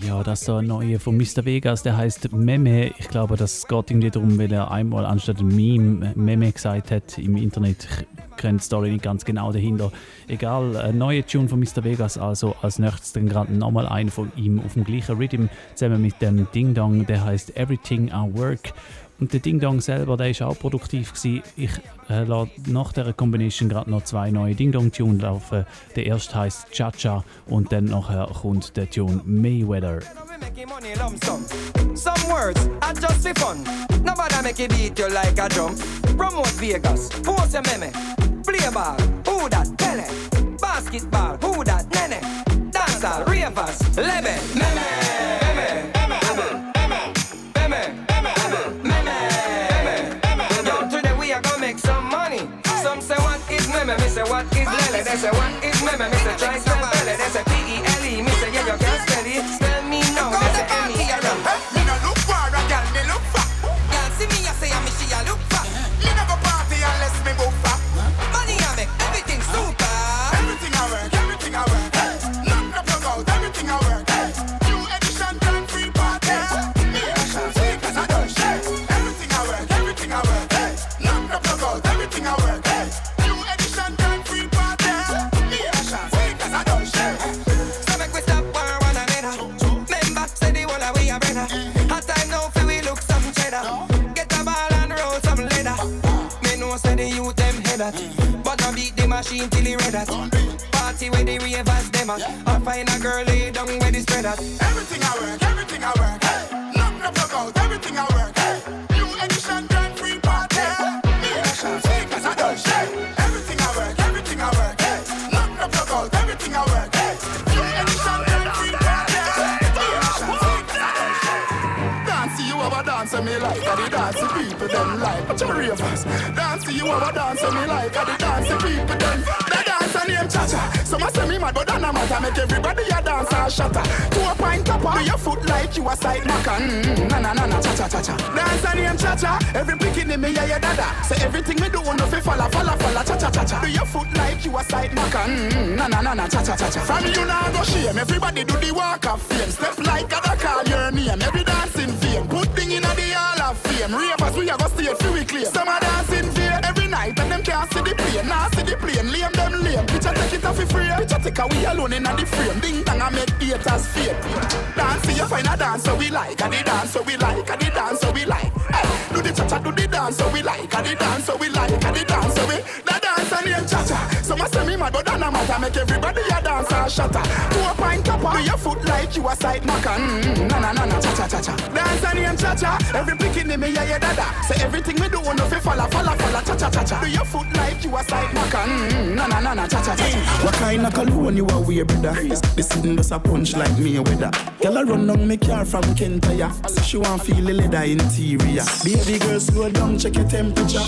Ja, das ist so ein neuer von Mr. Vegas, der heißt Meme. Ich glaube, das geht irgendwie darum, weil er einmal anstatt Meme Meme gesagt hat im Internet. Ich kenne die Story nicht ganz genau dahinter. Egal, ein neuer Tune von Mr. Vegas, also als nächstes dann gerade nochmal einen von ihm auf dem gleichen Rhythm zusammen mit dem Ding Dong, der heißt Everything I Work. Und der Ding Dong selber, der ist auch produktiv gewesen. Ich äh, lasse nach dieser Combination gerade noch zwei neue Ding Dong Tunes laufen. Der erste heißt Cha Cha und dann nachher kommt der Tune Mayweather. Some words are just for fun. Nobody make it beat you like a drum. Promote Vegas, post your meme. Play ball, who that? Pele. Basketball, who that? Nene. Dancehall, ravers, lebe. Meme. Some say what is meme, me say what is lele. They say what is meme, me say try that. But I beat the machine till he red hot. Party where the ravers them at. I find a girl lay down where the spread at. Everything I work, everything I work. Dance me like I the dance people them like But you ravers Dance you a dance me like I the dance people them. The dance a name Cha-Cha Some a say me mad but that no matter. Make everybody a dance and shatter. To a pint topper Do your foot like you a side knocker mm, Na na na na cha-cha-cha-cha Dance a name Cha-Cha Every bikini me yeah yeah dada Say everything me do no fi falla falla falla. Cha-cha-cha-cha Do your foot like you a side knocker mm, Na na na na cha-cha-cha-cha From you now go shame. Everybody do the walk of fame. Step like a call your name. Every dancing fame. Put thing in a fame. Ravers we a go stay fi we claim Some a dancing fear every night And them can't see the plane Nah see the plane Lame them lame. Picture take it off fi free Picture take a we alone in the frame. Ding dong a make haters fade Dance you find a dance so we like And the dance so we like And the dance so we like Do the cha-cha do the dance so we like And the dance so we like And the dance so we The dance and name cha-cha. Some a say me mad but that no matter Make everybody a dance and shatter. To a pint topper Do your foot like you a side knocker. Mm, Na na na na cha-cha-cha-cha Dance and name cha-cha Every bikini me yeah yeah dada Say everything me do no fi falla falla falla cha-cha-cha-cha Do your foot like you a side knocker. Mm, Na na na na cha-cha-cha-cha What kind of cologne you a wear, brother? This sitting just a punch like me weather. Girl a run down me car from Kentaya. Say she want feel the leather interior. Baby girl, slow down, check your temperature.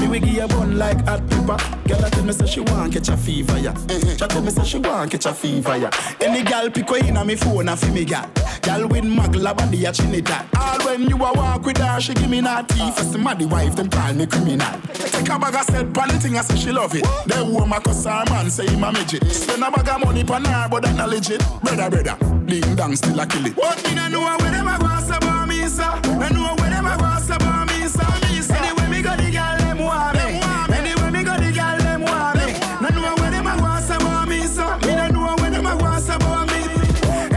Me we give you bun like hot pepper. Girl a tell me say she want catch a fever, yeah. She tell me say she want catch a fever, yeah. Any girl pick way inna me phone a fi me gal. Girl with magla body a it All when you a walk with her, she give me naughty. First the wife, them call me criminal. Take a bag of said pan the thing, I say she love it. Then woman cuss her man, say him a midget. Spend a bag of money pan her, but that not legit. Brother, brother, ding dong still a kill it. What me no know where them a go sir. No know where them a go about me, sir. Me, sir. Anyway, me go the girl them want me. Anyway, me go the girl them want me. No know where them a say about me, sir. Me no know where them a say about me.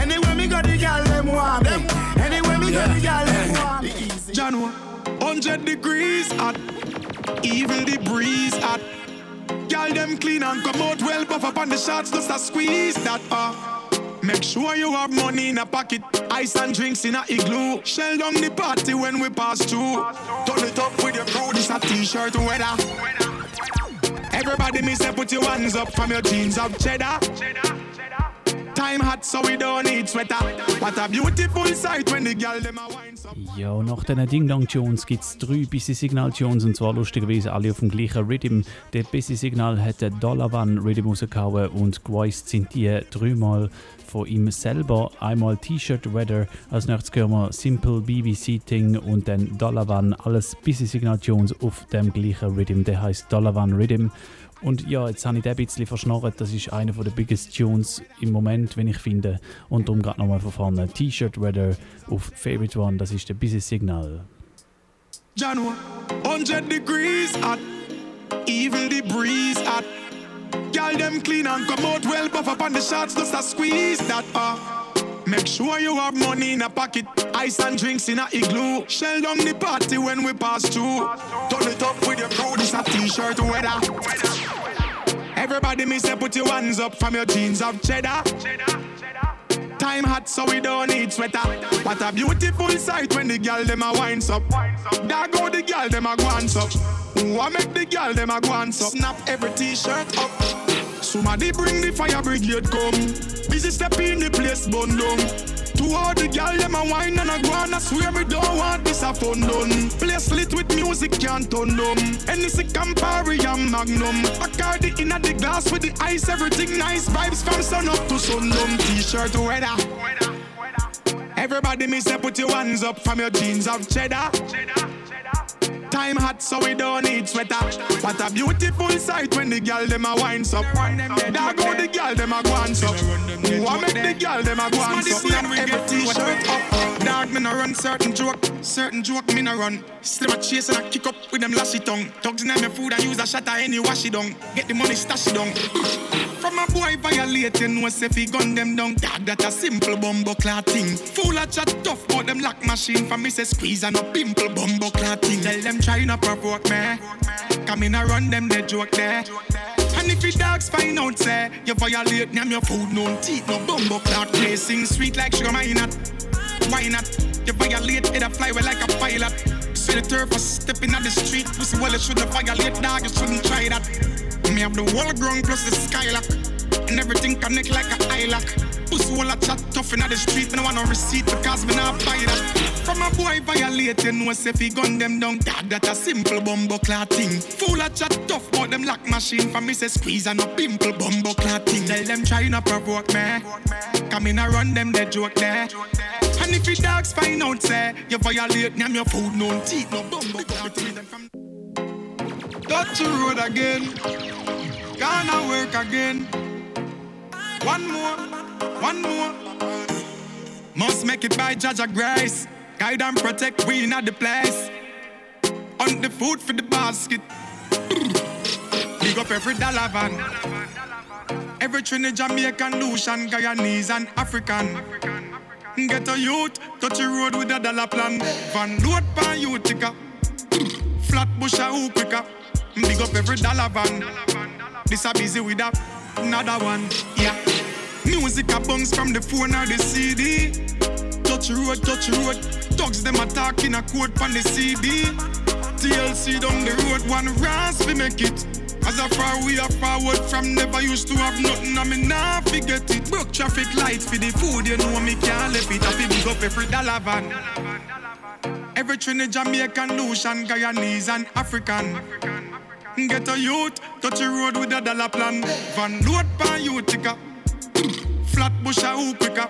Anyway, me go the girl them want me. Anyway, me go the girl them want me. January, 100 degrees hot. Evil the breeze hot. Girl them clean and come out well buff up on the shots just a squeeze that uh. Make sure you have money in a pocket, ice and drinks in a igloo. Shell down the party when we pass through. Turn it up with your crew, this a t-shirt weather. Everybody me say put your hands up from your jeans of cheddar. Time hot so we don't need sweater. What a beautiful sight when the girl them a. Ja, nach diesen Ding Dong Tunes gibt es drei Busy Signal Tunes und zwar lustigerweise alle auf dem gleichen Rhythm. Der Busy Signal hat den Dollar One Rhythm rausgehauen und geweist sind die dreimal von ihm selber. Einmal T-Shirt Weather, als nächstes hören wir Simple BBC Thing und dann Dollar One. Alles Busy Signal Tunes auf dem gleichen Rhythm. Der heißt Dollar One Rhythm. Und ja, jetzt habe ich den ein bisschen verschnorrt. Das ist einer der biggest Tunes im Moment, wenn ich finde. Und darum gerade nochmal von vorne. T-Shirt Weather auf Favorite One, das ist der Busy Signal. January, 100 degrees hot. Evil the breeze hot. Girl them clean and come out well buff up on the shots just a squeeze that uh. Make sure you have money in a pocket, ice and drinks in a igloo. Shell down the party when we pass through. Turn it up with your crew, this a t-shirt weather. Everybody me say put your hands up from your jeans of cheddar. Time hot so we don't need sweater. What a beautiful sight when the girl them a winds up. There go the girl them a guans up. What make the girl them a guans up? Snap every t-shirt up. Somebody bring the fire brigade come. Busy step in the place bun down. To all the girl them a wine and a go I swear me don't want this a fun done. Place lit with music can't turn them. Anything Campari and Magnum. Bacardi in a the glass with the ice, everything nice. Vibes from sun up to sundown. T-shirt weather. Everybody me say put your hands up from your jeans of cheddar. Time hot so we don't need sweater. What a beautiful sight when the girl them a winds up. There go the girl them a guans up. What make the girl them a guans up? Every t-shirt up. Dog me no run certain joke. Certain joke me no run. Still a chase and I kick up with them lashy tongue. Dogs in my food, I use a shot at any wash it down. Get the money stash it down. From a boy you know, say fi gun them down. Dog, that a simple bumbo thing. Fool a chat tough, but them lock machine. For me say squeeze and a pimple bumbo thing. Tell them try not provoke me. Come in and run them, they joke there. And if your dogs find out, say, you violate, name your food, no teeth, no bumbo clot. Sweet like sugar, why not? Why not? You violate, it I fly well like a pilot. See the turf was stepping on the street. Pussy well, it shouldn't violate, dog, you shouldn't try that. Me have the wall ground plus the skylock. And everything connect like a eye lock. Pussy well, a chat tough in the street. No want no receipt because me not buy that. From a boy violate, you know, say fi gun them down. Dog, that a simple bumbo clot thing. Fool a chat tough, but them lock machine. For me say squeeze and no pimple bumbo clot. Tell them try not provoke me. Come in and run them, they joke there. And if your dogs find out, say, you violate, name your food, no teeth, no thing. Got to road again. Gonna work again. One more, one more. Must make it by Judge of Grace. Guide and protect, we not the place. On the food for the basket. Big up every dollar van. Every Trinidad, Jamaican, Lucian, Guyanese, and African. Get a youth, touch the road with a dollar plan. Van load pan Utica. Flat bush a hoop quicker. Big up every dollar van. This a busy with a another one. Yeah. Music a bounce from the phone or the CD. Touch road, touch road. Dogs them attack in a code on the CD. TLC down the road, one ras we make it. As a far we are forward from never used to have nothing, I mean nah forget it. Broke traffic lights for the food, you know me can't left it. I feel big up every dollar van. Every Trinidad, Jamaican, Lucian, Guyanese, and African. Get a youth, touch the road with a dollar plan. Van load pan Utica. Flat bush a hoop quicker.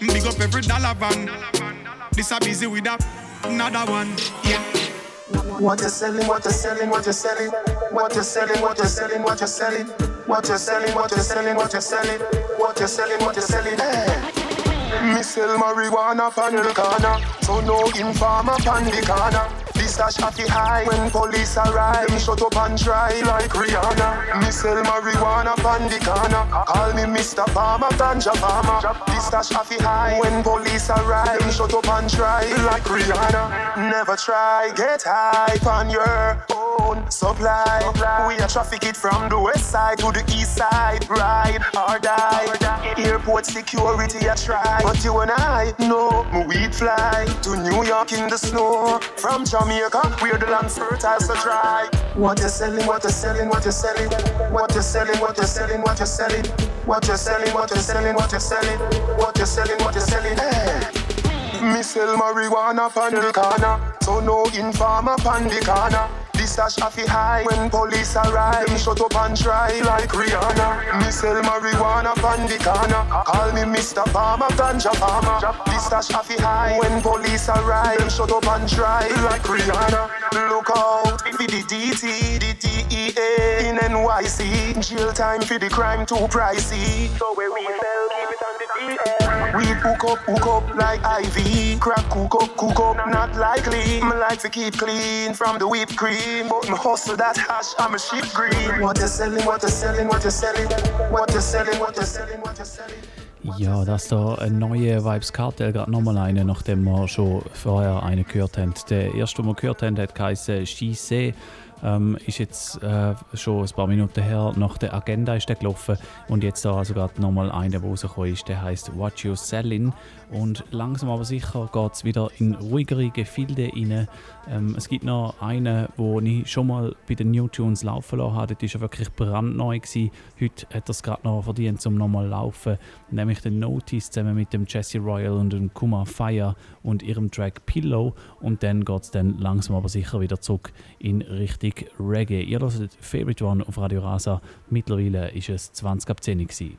Big up every dollar van. This a busy with a another one. Yeah. What you're selling, what you're selling, what you're selling, what you're selling, what you're selling, what you're selling, what you're selling, what you're selling, what you're selling, what you're selling, what you're selling. Eh. Me sell marijuana pan the corner, so no informer pan the corner. Stash at the high when police arrive. Them shut up and try like Rihanna. Me sell marijuana pan the corner. Call me Mr. Farmer, ganja farmer. This stash at the high when police arrive. Them shut up and try like Rihanna. Never try get high on your own supply. We a traffic it from the west side to the east side. Ride or die. Airport security a try, but you and I know me weed fly to New York in the snow. From Jamaica, where the land's fertile so dry. What you're selling, what you're selling, what you're selling, what you're selling, what you're selling, what you're selling, what you're selling, what you're selling, what you're selling, what you're selling, what you're selling. Hey. Me sell marijuana pan the corner, so no informer pan the corner. Stash a fi high when police arrive. Them shut up and try like Rihanna. Me sell marijuana pan the corner. Call me Mr. Farmer, ganja farmer. This stash fi high when police arrive. Them shut up and try like Rihanna. Look out for the DT, the DEA in NYC. Jail time for the crime too pricey. So where we sell, keep it on the DA. We hook up, hook up like IV. Crack cook up, cook up, not likely. Me like to keep clean from the whipped cream, but me hustle that hash, I'm a sheep green. What you're selling, what you're selling, what you're selling, what you're selling, what you're selling, what you're selling. Ja, das da eine neue Vibes Cartel, gerade nochmal eine, nachdem wir schon vorher eine gehört haben. Der erste, den wir gehört haben, hat geheißen. Ähm, ist jetzt äh, schon ein paar Minuten her, nach der Agenda ist der gelaufen und jetzt da also gerade nochmal einer, der rausgekommen ist, der heißt What You Selling und langsam aber sicher geht es wieder in ruhigere Gefilde rein. Ähm, es gibt noch einen, wo ich schon mal bei den New Tunes laufen lassen habe, das war wirklich brandneu. Gewesen. Heute hat er es gerade noch verdient, um nochmal laufen, nämlich den Notice zusammen mit dem Jesse Royal und dem Kuma Fire und ihrem Track Pillow und dann geht es dann langsam aber sicher wieder zurück in Richtung Reggae. Ihr hört Favorite One auf Radio Rasa. Mittlerweile ist es 20 ab 10 gewesen.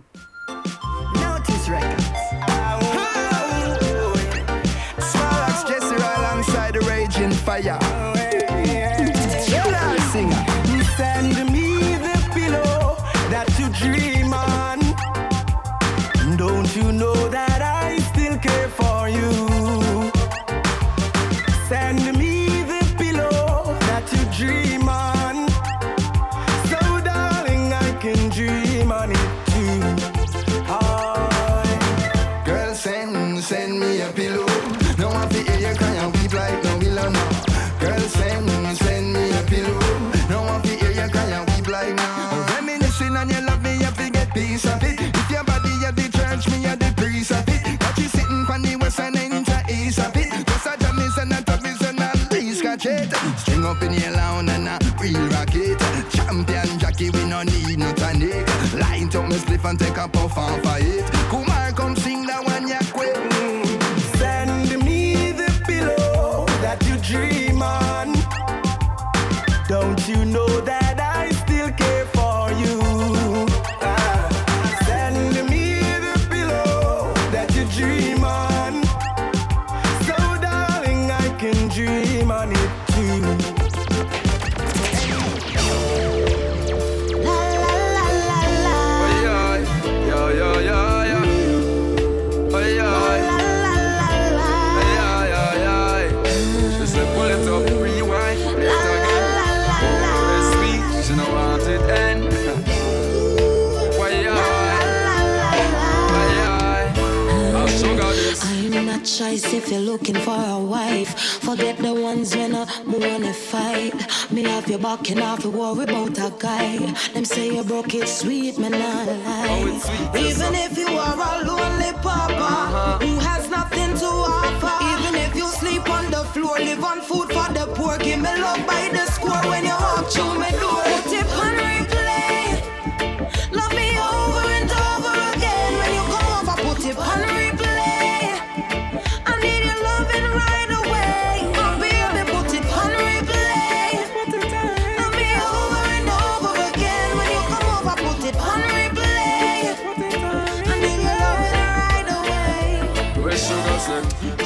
Ratchet. String up in your lawn and a real rocket. Champion Jackie, we no need no tonic. Light up my spliff and take a puff off of it. Choice if you're looking for a wife. Forget the ones when I wanna fight. Me have your back and have to worry about a guy. Them say you broke it sweet, man, I lie. Oh, Even if you are a lonely papa uh-huh. who has nothing to offer. Even if you sleep on the floor, live on food for the poor. Give me love by the score when you walk through my door.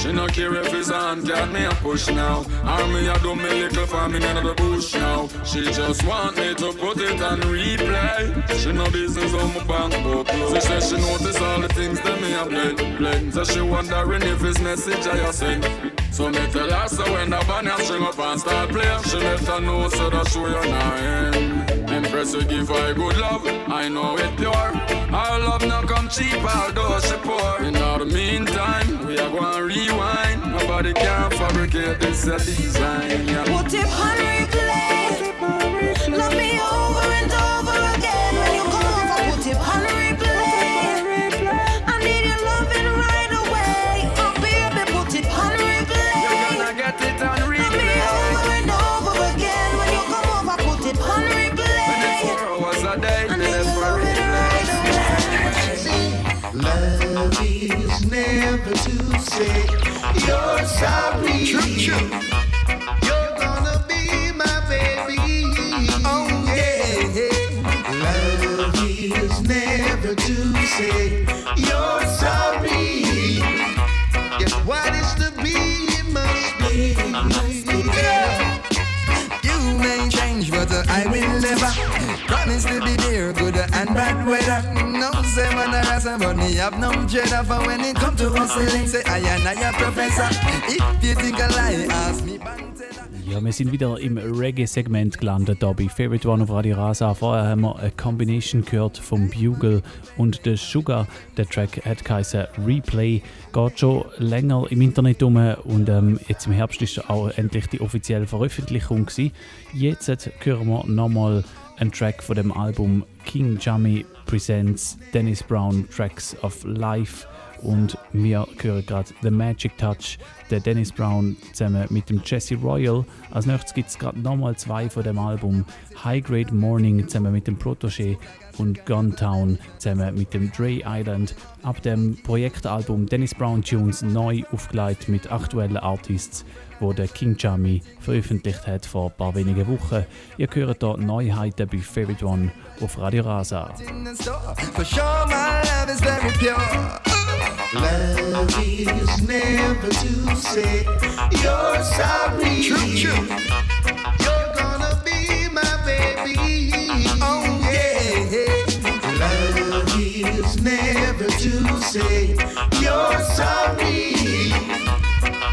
She no care if it's on. Got me a push now. Or me a do me little farming in the bush now. She just want me to put it on replay. She no business on my bank book. She say she notice all the things that me a blend blend. So she wondering if it's message I send. So me tell her so when the band a string up and start play She let her know so that show you not end Empress will give her good love. I know it pure. Our love now come cheap although she poor. In the meantime we are going rewind. Nobody can fabricate this a design yeah. Put it on replay. Say you're sorry. You're me have no cheddar for when it come to hustling. Say I and I professor. If you think I lie, ask me. Ja, wir sind wieder im Reggae-Segment gelandet, hier bei Favorite One auf Radio Rasa. Vorher haben wir eine Combination gehört vom Bugle und der Sugar. Der Track hat geheißen Replay. Geht schon länger im Internet um und ähm, jetzt im Herbst ist auch endlich die offizielle Veröffentlichung gewesen. Jetzt hören wir nochmal einen Track von dem Album King Jammy Presents Dennis Brown Tracks of Life. Und wir hören gerade The Magic Touch, der Dennis Brown zusammen mit dem Jesse Royal. Als nächstes gibt es gerade nochmal zwei von dem Album. High Grade Morning zusammen mit dem Protégé und Guntown zusammen mit dem Dre Island. Ab dem Projektalbum Dennis Brown Tunes neu aufgelegt mit aktuellen Artists, wo der King Jammy veröffentlicht hat vor ein paar wenigen Wochen. Ihr hört hier Neuheiten bei Favorite One auf Radio Rasa. love is never to say you're sorry. You're gonna be my baby. Oh yeah. Love is never to say you're sorry.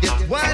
If what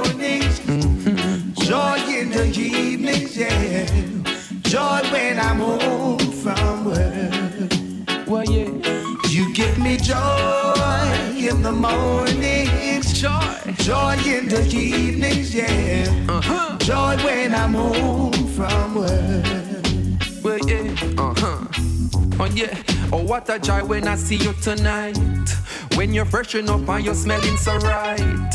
the the evenings, yeah. Joy when I'm home from work. Well, yeah. You give me joy in the mornings, joy, joy in the evenings, yeah. Uh-huh. Joy when I'm home from work. Well, yeah, uh huh. Oh, yeah. Oh, what a joy when I see you tonight. When you're freshen up and you're smelling so right.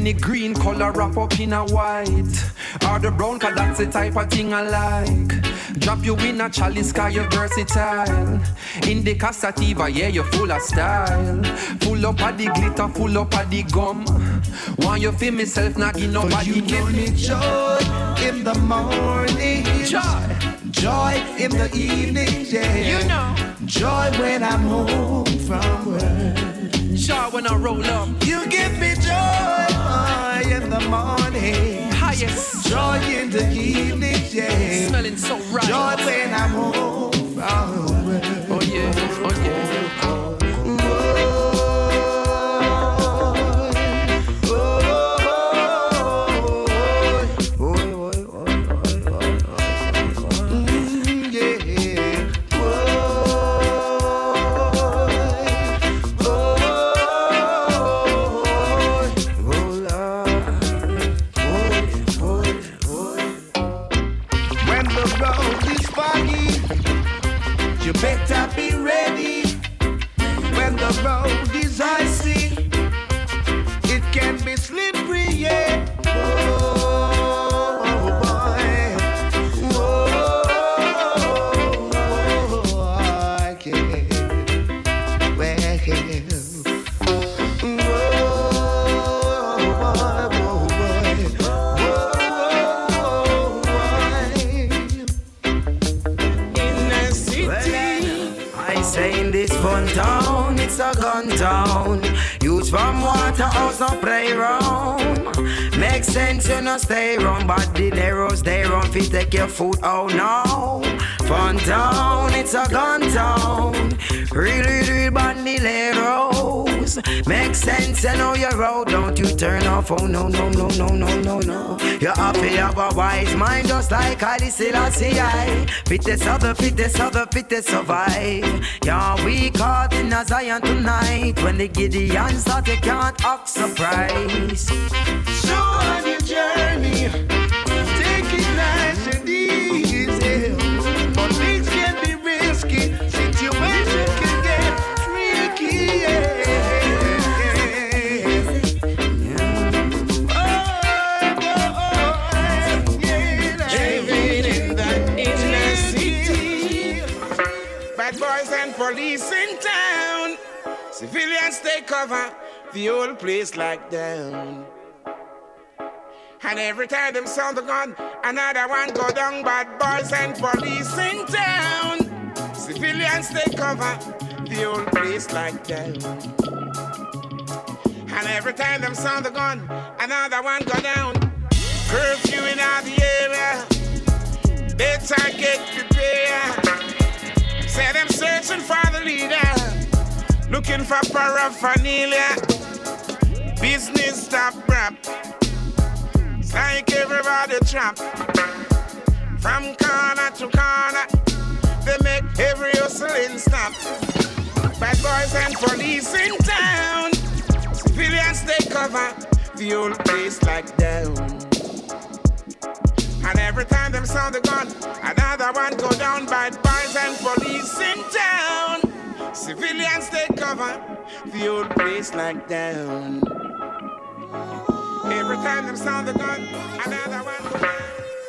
When the green color wrap up in a white. Or the brown, cause that's the type of thing I like. Drop you in a chalice, cause you're versatile. In the Casativa, yeah, you're full of style. Full up of the glitter, full up of the gum. Want you feel myself, not give nobody you give me joy in the morning. Joy. Joy in the evening, yeah. You know. Joy when I'm home from work. When I roll up. You give me joy in the morning. Highest. Joy in the evening, yeah. Smelling so right. Joy when I'm home work. Oh yeah, oh yeah. Oh, Waterhouse no play round. Make sense, you no stay wrong, but the narrows they run fi take your food. Oh no, fun town, it's a gun town. Real, real, bandileros. Make sense, you know your road, don't you turn off. Oh no, no, no, no, no, no, no. You have to have a wise mind, just like Ali Selassie. I fittest of the fittest of the fittest survive. Yeah, we caught in a Zion tonight. When the Gideons thought they can't act surprise. So on your journey, police in town. Civilians take cover, the whole place like down. And every time them sound the gun, another one go down. Bad boys and police in town. Civilians take cover, the whole place like down. And every time them sound the gun, another one go down. Curfew in all the area. Better get prepared. Say them searching for the leader, looking for paraphernalia. Business stop rap. It's like everybody trap. From corner to corner, they make every hustling stop. Bad boys and police in town. Civilians they cover the old place like down. And every time them sound the gun, another one go down. Bad boys and police in town. Civilians they cover the whole place like down. Every time them sound the gun, another one go down.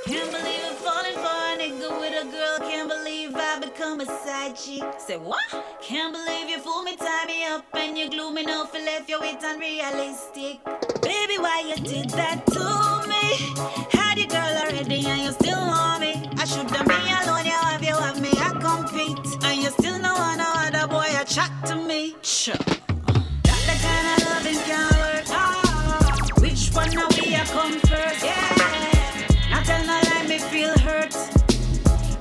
Can't believe I'm falling for a nigga with a girl. Can't believe I become a side chick. Say what? Can't believe you fool me, tie me up, and you glue me now for left your it unrealistic. Baby, why you did that to me? Had your girl already and you still want me. I should have me alone, you have you have me, I compete. And you still no one no other boy a chat to me. Sure. That the kind of loving can work. Ah, which one now we a come first? Yeah. Not tell no lie, me feel hurt.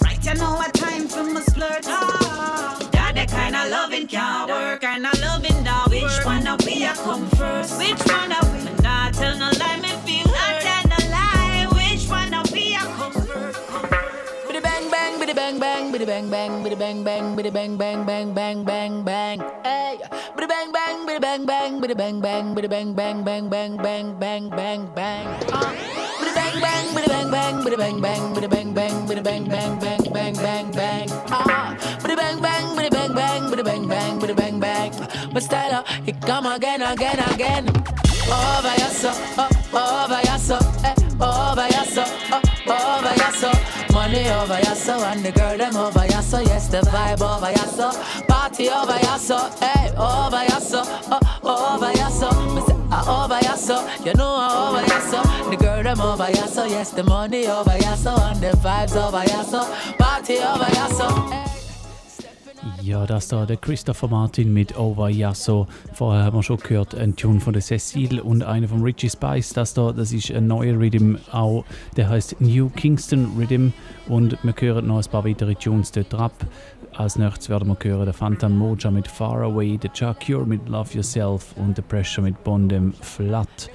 Right, you know what time for my flirt. Ah, that the kind of loving can work. Kind of loving now. Which one now we a come first? Which one now we? Bang biddy bang bang, biddy bang bang, biddy bang bang bang bang bang bang. Hey, biddy bang bang, biddy bang bang, biddy bang bang, biddy bang bang bang bang bang bang bang bang. Biddy bang bang, biddy bang bang, biddy bang bang, biddy bang bang, biddy bang bang bang bang bang bang. Ah, biddy bang bang, biddy bang bang, biddy bang bang, biddy bang bang. My style, it come again, again, again all by yourself, oh, all by yourself, eh. Money over yourself and the girl them over yourself, yes the vibe over yourself, party over yourself, eh, all by yourself, oh, all by. I over ya you know I over ya. The girl them over ya yes the money over ya and the vibes over ya party over ya. Eh. Ja, das da der Christopher Martin mit Over Yasso. Vorher haben wir schon gehört, ein Tune von der Cecile und einer von Richie Spice. Das da, das ist ein neuer Rhythm auch, der heißt New Kingston Rhythm und wir hören noch ein paar weitere Tunes dort ab. Als nächstes werden wir hören der Phantom Moja mit Far Away, der Chuck Cure mit Love Yourself und der Pressure mit Bondem Flat.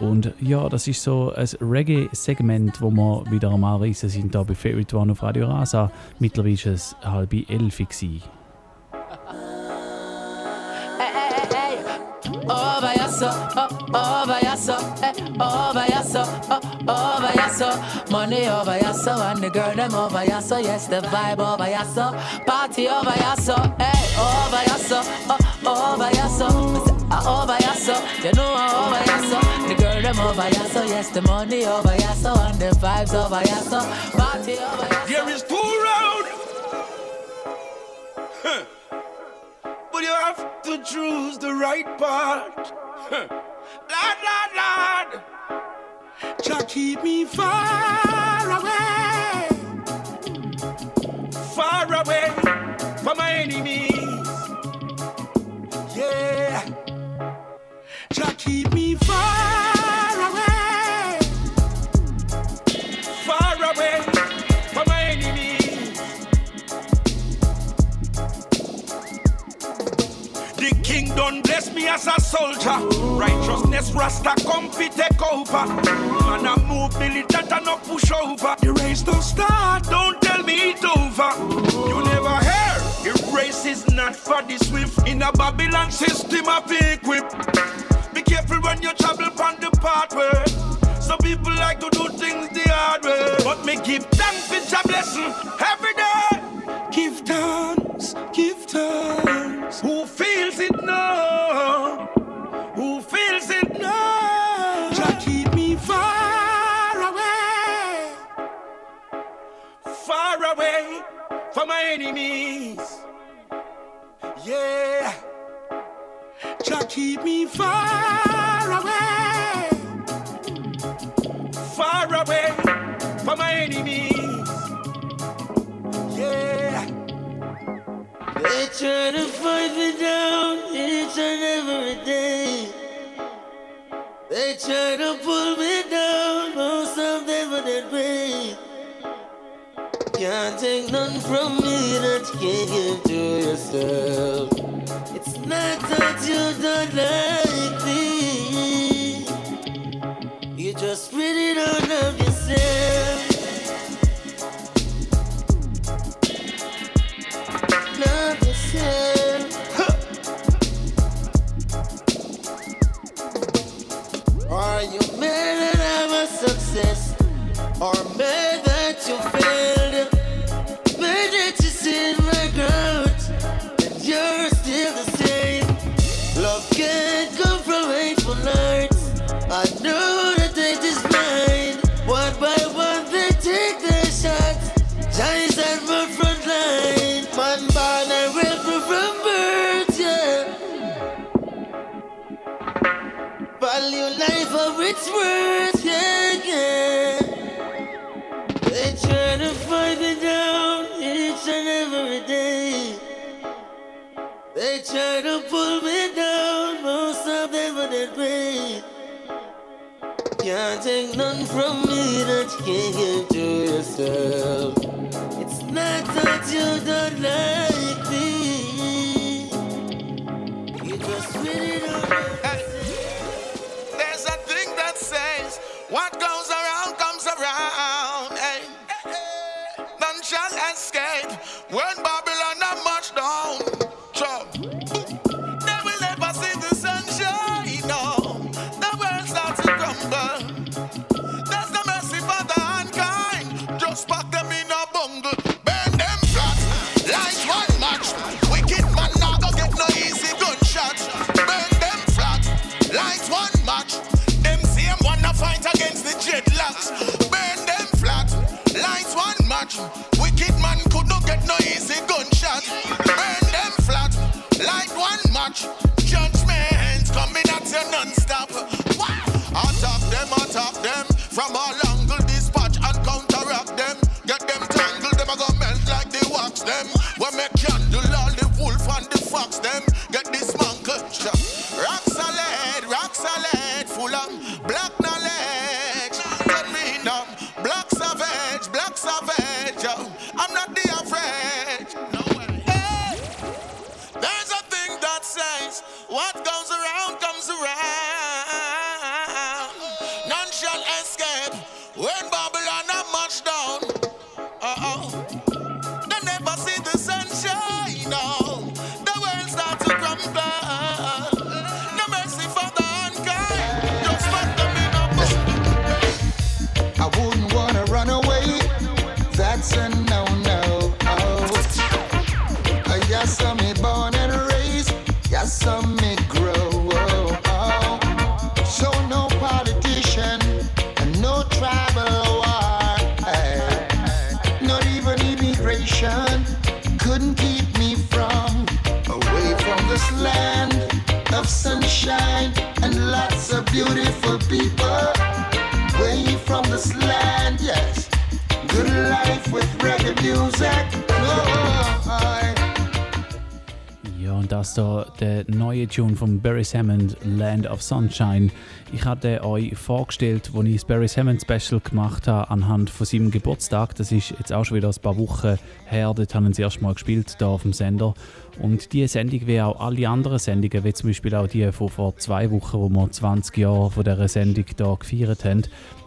Und ja, das ist so ein Reggae-Segment, wo wir wieder einmal Anreisen sind, da bei Favorite One auf Radio Rasa. Mittlerweile war es halb elf. Gewesen. oh bayaso, oh oh bayaso, eh, oh bayaso, oh oh bayaso. Money oh bayaso, and the girl them oh bayaso, yes the vibe oh bayaso, party oh bayaso, eh, oh bayaso, oh oh bayaso. Ah, Over your so, you know ah, over your so. The girl them over your so, yes, the money over your so, and the vibes over your so, party over your so. There is two road. Huh. But you have to choose the right part. Huh. Lord, Lord, Lord. Jah keep me far away. Far away from my enemies. Jah keep me far away. Far away from my enemies. The king done bless me as a soldier. Righteousness Rasta come fi take over. Man I move militant and not push over. The race don't start, don't tell me it over. You never hear. The race is not for the swift. In a Babylon system equip. Be careful when you travel on the pathway. Some people like to do things the hard way. But me give thanks for your blessing every day. Give thanks, give thanks. Who feels it now? Who feels keep me far away, far away from my enemies. Yeah. They try to fight me down each and every day. They try to pull me down, most of them are dead way. Can't take none from me that you can't give to yourself. Not that you don't like me. You just really don't love yourself. They try to fight me down each and every day. They try to pull me down, most of dead way. Can't take none from me that can't give to yourself. It's not that you don't like What goes around comes around. Eh? Hey. None shall escape. When Babylon sunshine and lots of beautiful people. Away from this land, yes. Good life with reggae music. Oh, Ja, und das da der neue Tune von Barry Hammond, Land of Sunshine. Ich hatte euch vorgestellt, als ich das Barry Hammond Special gemacht habe, anhand von seinem Geburtstag. Das ist jetzt auch schon wieder ein paar Wochen her. Dort haben sie das erste Mal gespielt, hier auf dem Sender. Und diese Sendung, wie auch alle anderen Sendungen, wie zum Beispiel auch die von vor zwei Wochen, wo wir 20 Jahre von dieser Sendung hier gefeiert haben,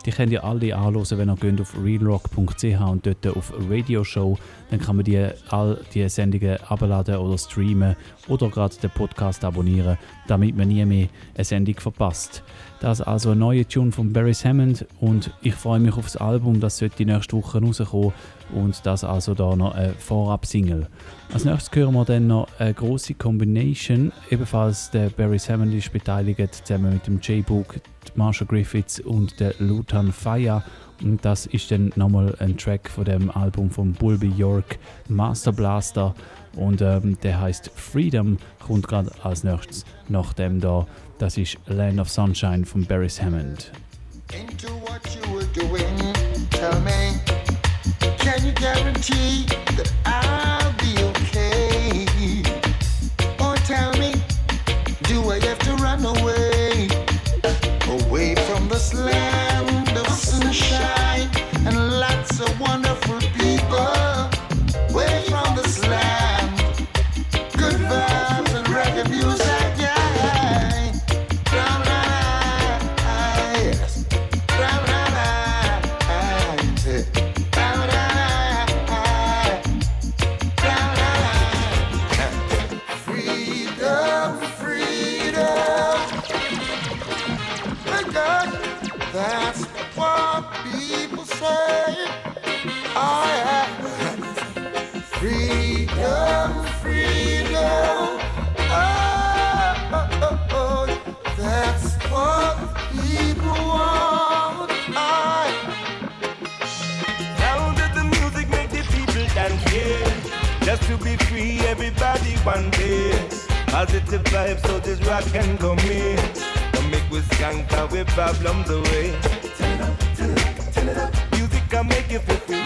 die könnt ihr alle anhören, wenn ihr geht auf realrock.ch und dort auf Radio Show. Dann kann man die, all die Sendungen abladen oder streamen oder gerade den Podcast abonnieren, damit man nie mehr eine Sendung verpasst. Das ist also ein neuer Tune von Barry Hammond und ich freue mich auf das Album, das sollte nächste Woche rauskommen und das also da noch ein Vorab-Single. Als nächstes hören wir dann noch eine große Combination, ebenfalls der Barry Hammond ist beteiligt, zusammen mit dem J-Book, Marshall Griffiths und der Lutan Faya und das ist dann nochmal ein Track von dem Album von Bulby York, Master Blaster und ähm, der heißt Freedom, kommt gerade als nächstes nach dem da. Das ist Land of Sunshine von Barry Hammond. into what you were doing. Tell me, can you guarantee that I'll Just to be free, everybody one day. Positive vibes, so this rock can go me. Come make we skank our problems away. Music can make you feel free.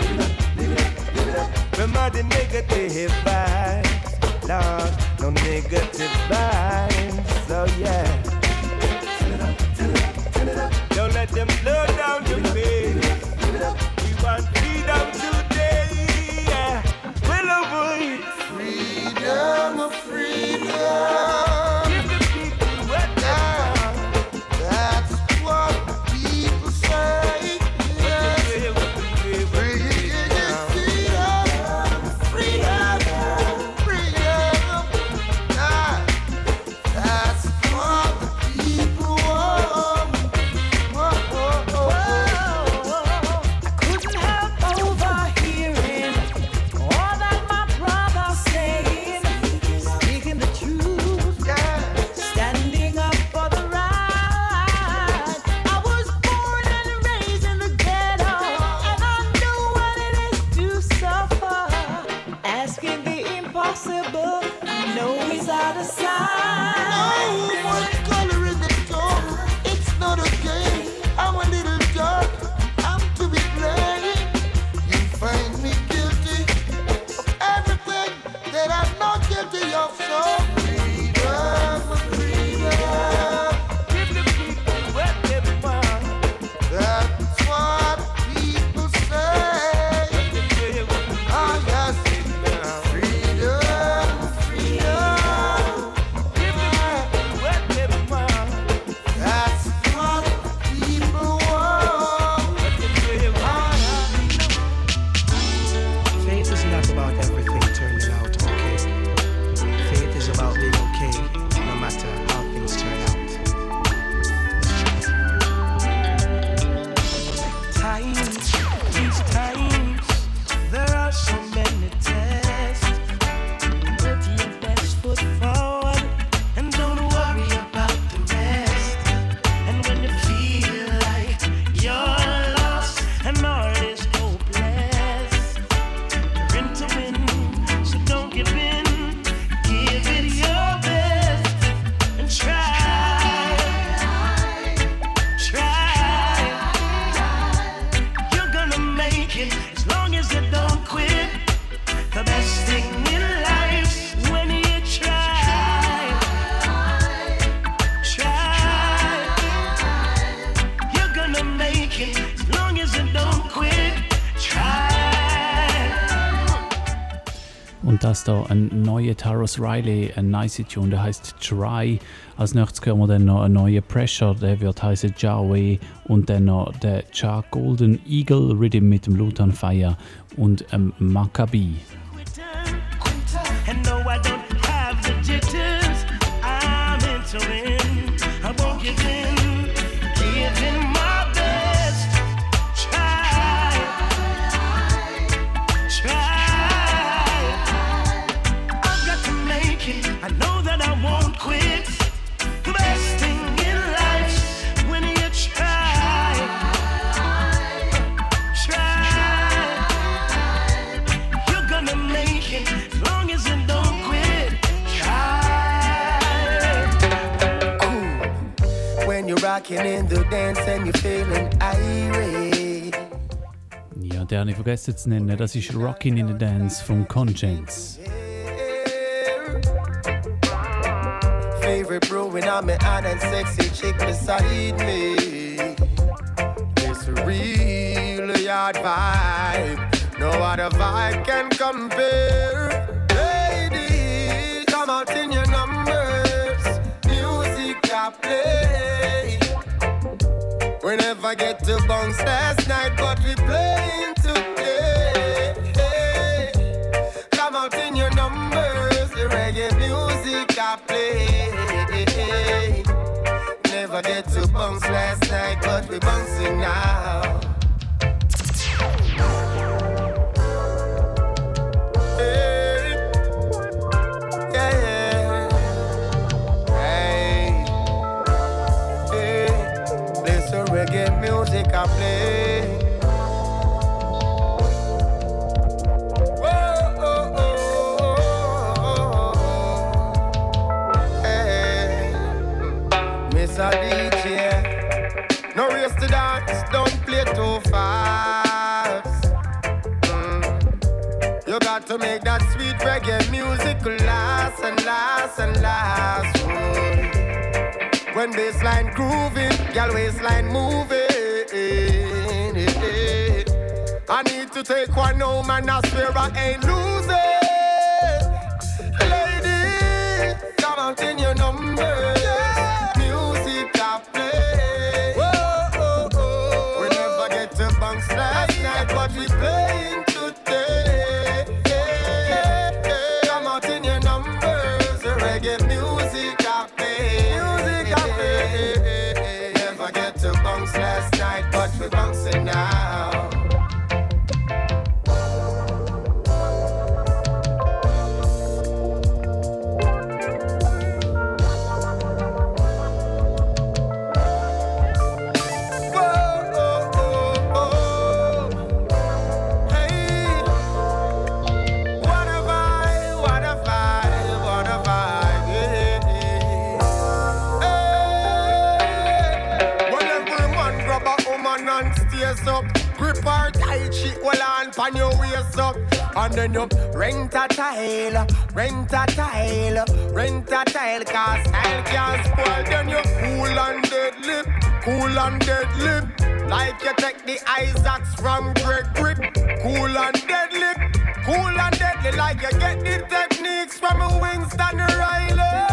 Remember the negative vibes, Lord, no negative vibes. So yeah. ein neuer Taros Riley, ein nice Tune, der heißt Try. Als nächstes hören wir dann noch einen neuen Pressure, der wird heißen Jawe und dann noch der Char Golden Eagle Rhythm mit dem Luton Fire und dem Maccabi. Nennen. Das ist Rockin' in the Dance von Conscience. Favorite brewing, I'm an and sexy chick beside me. a play. Mr. DJ, no race to dance, don't play too fast. Mm. You got to make that sweet reggae music last and last and last. Mm. When bassline grooving, gal waistline moving. Eh. I need to take one home and I swear I ain't losing. Lady, come out in your number. Music We never get to bounce last night, but we playing. from the nook. Rent a tile, rent a tile, rent a tile, cause style can't spoil then you cool and deadly, cool and deadly. Like you take the Isaacs from Great Britain, cool and deadly, cool and deadly. Like you get the techniques from Winston Riley.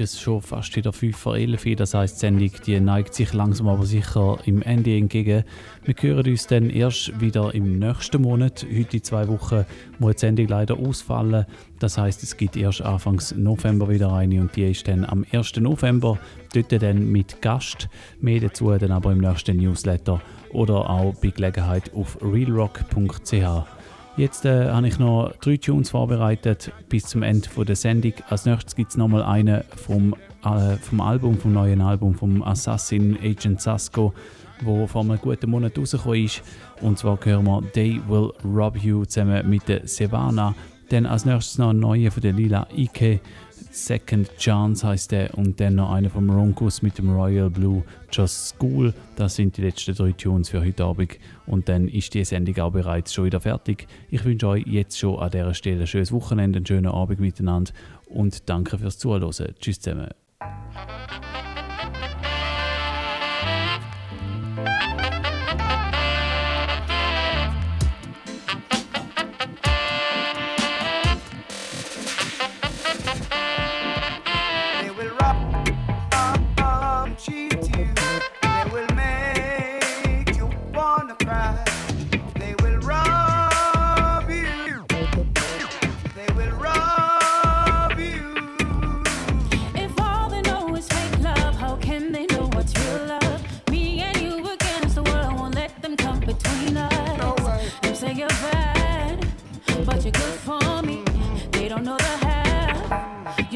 Ist es schon fast wieder 5 vor 11 Uhr. Das heisst, die Sendung die neigt sich langsam aber sicher im Ende entgegen. Wir hören uns dann erst wieder im nächsten Monat. Heute in zwei Wochen muss die Sendung leider ausfallen. Das heisst, es gibt erst Anfangs November wieder eine und die ist dann am 1. November. Dort dann mit Gast. Mehr dazu dann aber im nächsten Newsletter oder auch bei Gelegenheit auf realrock.ch. Jetzt äh, habe ich noch drei Tunes vorbereitet bis zum Ende von der Sendung. Als nächstes gibt es nochmal einen vom, äh, vom Album, vom neuen Album vom Assassin Agent Sasko, wo vor einem guten Monat rausgekommen ist. Und zwar hören wir They Will Rob You zusammen mit der Sevana. Dann als nächstes noch ein neuer von der Lila Ike. Second Chance heißt der und dann noch einer vom Ronkus mit dem Royal Blue Just School. Das sind die letzten drei Tunes für heute Abend und dann ist die Sendung auch bereits schon wieder fertig. Ich wünsche euch jetzt schon an dieser Stelle ein schönes Wochenende, einen schönen Abend miteinander und danke fürs Zuhören. Tschüss zusammen.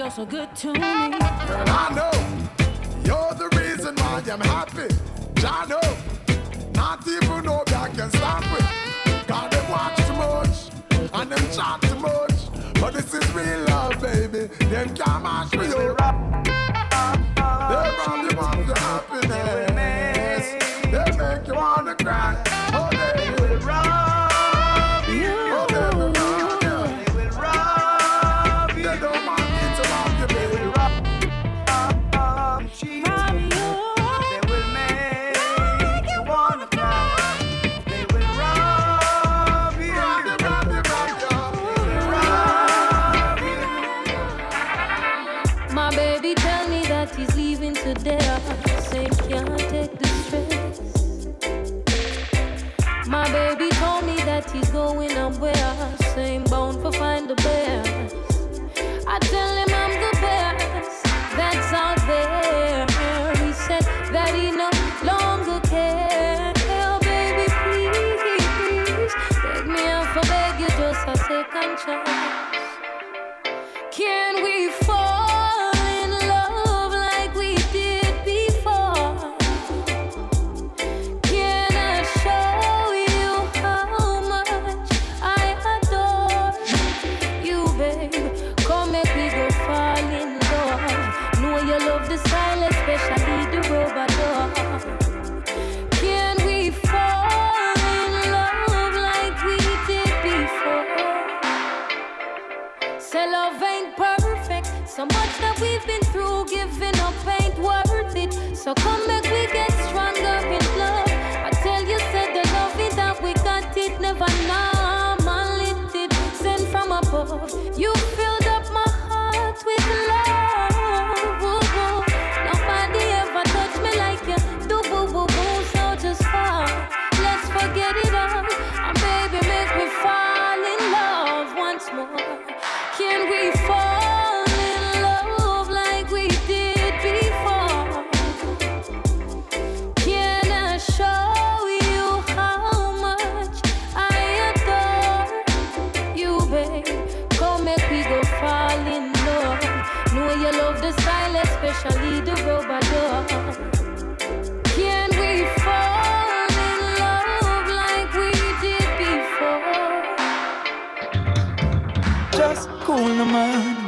You're so good to me. Girl, I know you're the reason why I'm happy. I know, not even know I can stop it. God, they watch too much and them chat too much. But this is real love, baby. Them can't match me up. They you of your happiness. They make you wanna cry.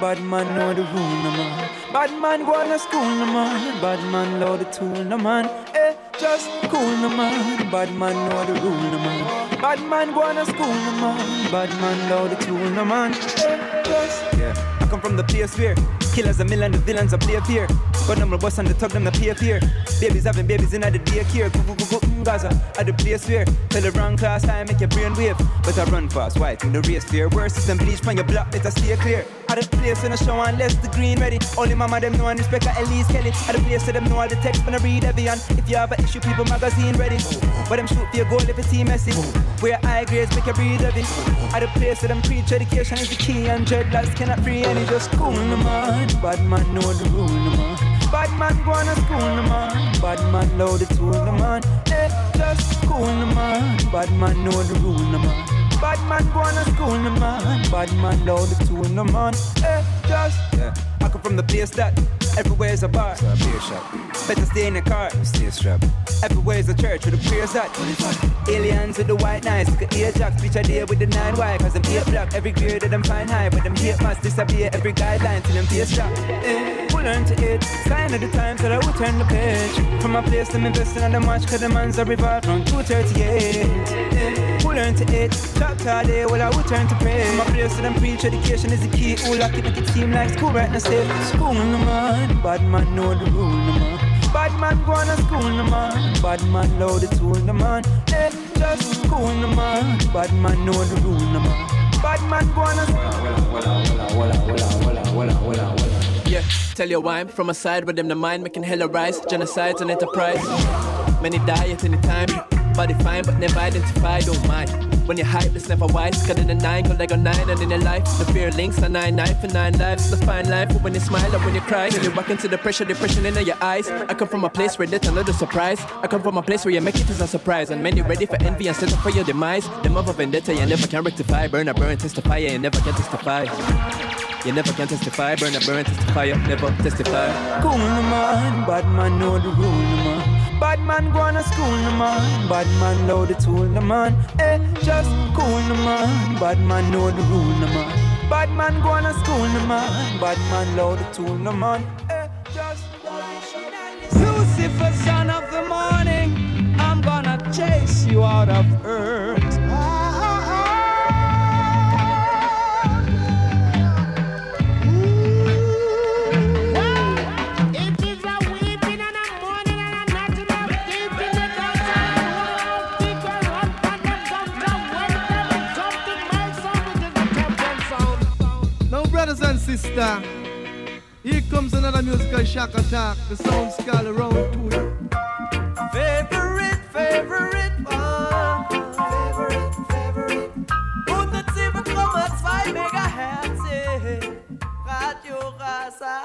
Bad man know the rule no man. Bad man go to school no man, bad man load the tool no man. Eh, just cool no man, bad man know the rule no man. Bad man go to school no man, bad man load the tool no man. Eh, just yeah. I come from the place where killers a million, the villains a play fear. But a bust and the tug them the pay fear. Babies having babies in the daycare. Go go go go Gaza at the place where tell the wrong class I make your brain wave. But I run fast, white in the race fear. Worse is them bleach from your block, better stay clear. At the place in the show unless the green ready. Only mama them know and respect her Elise Kelly. At the place to them know all the text when I read every and if you have a issue, people magazine ready. But them shoot for your goal if it's team messy. Where high grades make you breathe heavy. At the place to them preach education is the key and dreadlocks cannot free any just cool no man. Bad man know the rule man. Bad man go to school man. Bad man load the tool man. Eh, just cool man. Bad man know the rule man. Bad man go to school no man. Bad man load the tool no man. Eh, just yeah. I come from the place that everywhere's a bar. So a beer shop. Better stay in the car. Stay strapped. Everywhere's a church with the prayers that aliens with the white knives. Look at Ajax, bitch idea with the nine Y. Cause them eight block every grade that them find high. But them hate must disappear every guideline till them face drop. Eh, we learn to it. Sign of the times that I will turn the page. From my place, them investing on the match. Cause the man's a revolve from 238. Eh, we learn to it. Chop all day, well, I will turn to pray. My place, to them preach education is the key. Who lock it, make it seem like school right now. Say, school no man. Bad man know the rule no man. Bad man go to school no man. Bad man load the tool no man. Eh, just school no man. Bad man know the rule no man. Bad man go to Yeah, tell you why I'm from a side where them the mind making hella rise. Genocides and enterprise. Many die at any time. Body fine, but never identified, oh don't mind. When you're hype, it's never wise. Cut in a nine, go like a nine, and in your life, the fear links a nine, nine for nine lives. The fine life, but when you smile or when you cry, when you walk into the pressure, depression in your eyes. I come from a place where that's another surprise. I come from a place where you make it as a surprise, and many ready for envy and set up for your demise. The mother vendetta, you never can rectify. Burn a burn, testify, you never can testify. You never can testify, burn a burn, testify, you never testify. Cool man, bad man know the rule man. Bad man go to school no man. Bad man load the tool no man. Eh, just cool no man. Bad man know the rule no man. Bad man go to school no man. Bad man load the tool no man. Eh, just Lucifer, son of the morning, I'm gonna chase you out of earth. sister. Here comes another musical shock attack. The sound skull around to it. Favorite, favorite one. Favorite, favorite. 107,2 Megahertz. Radio Rasa.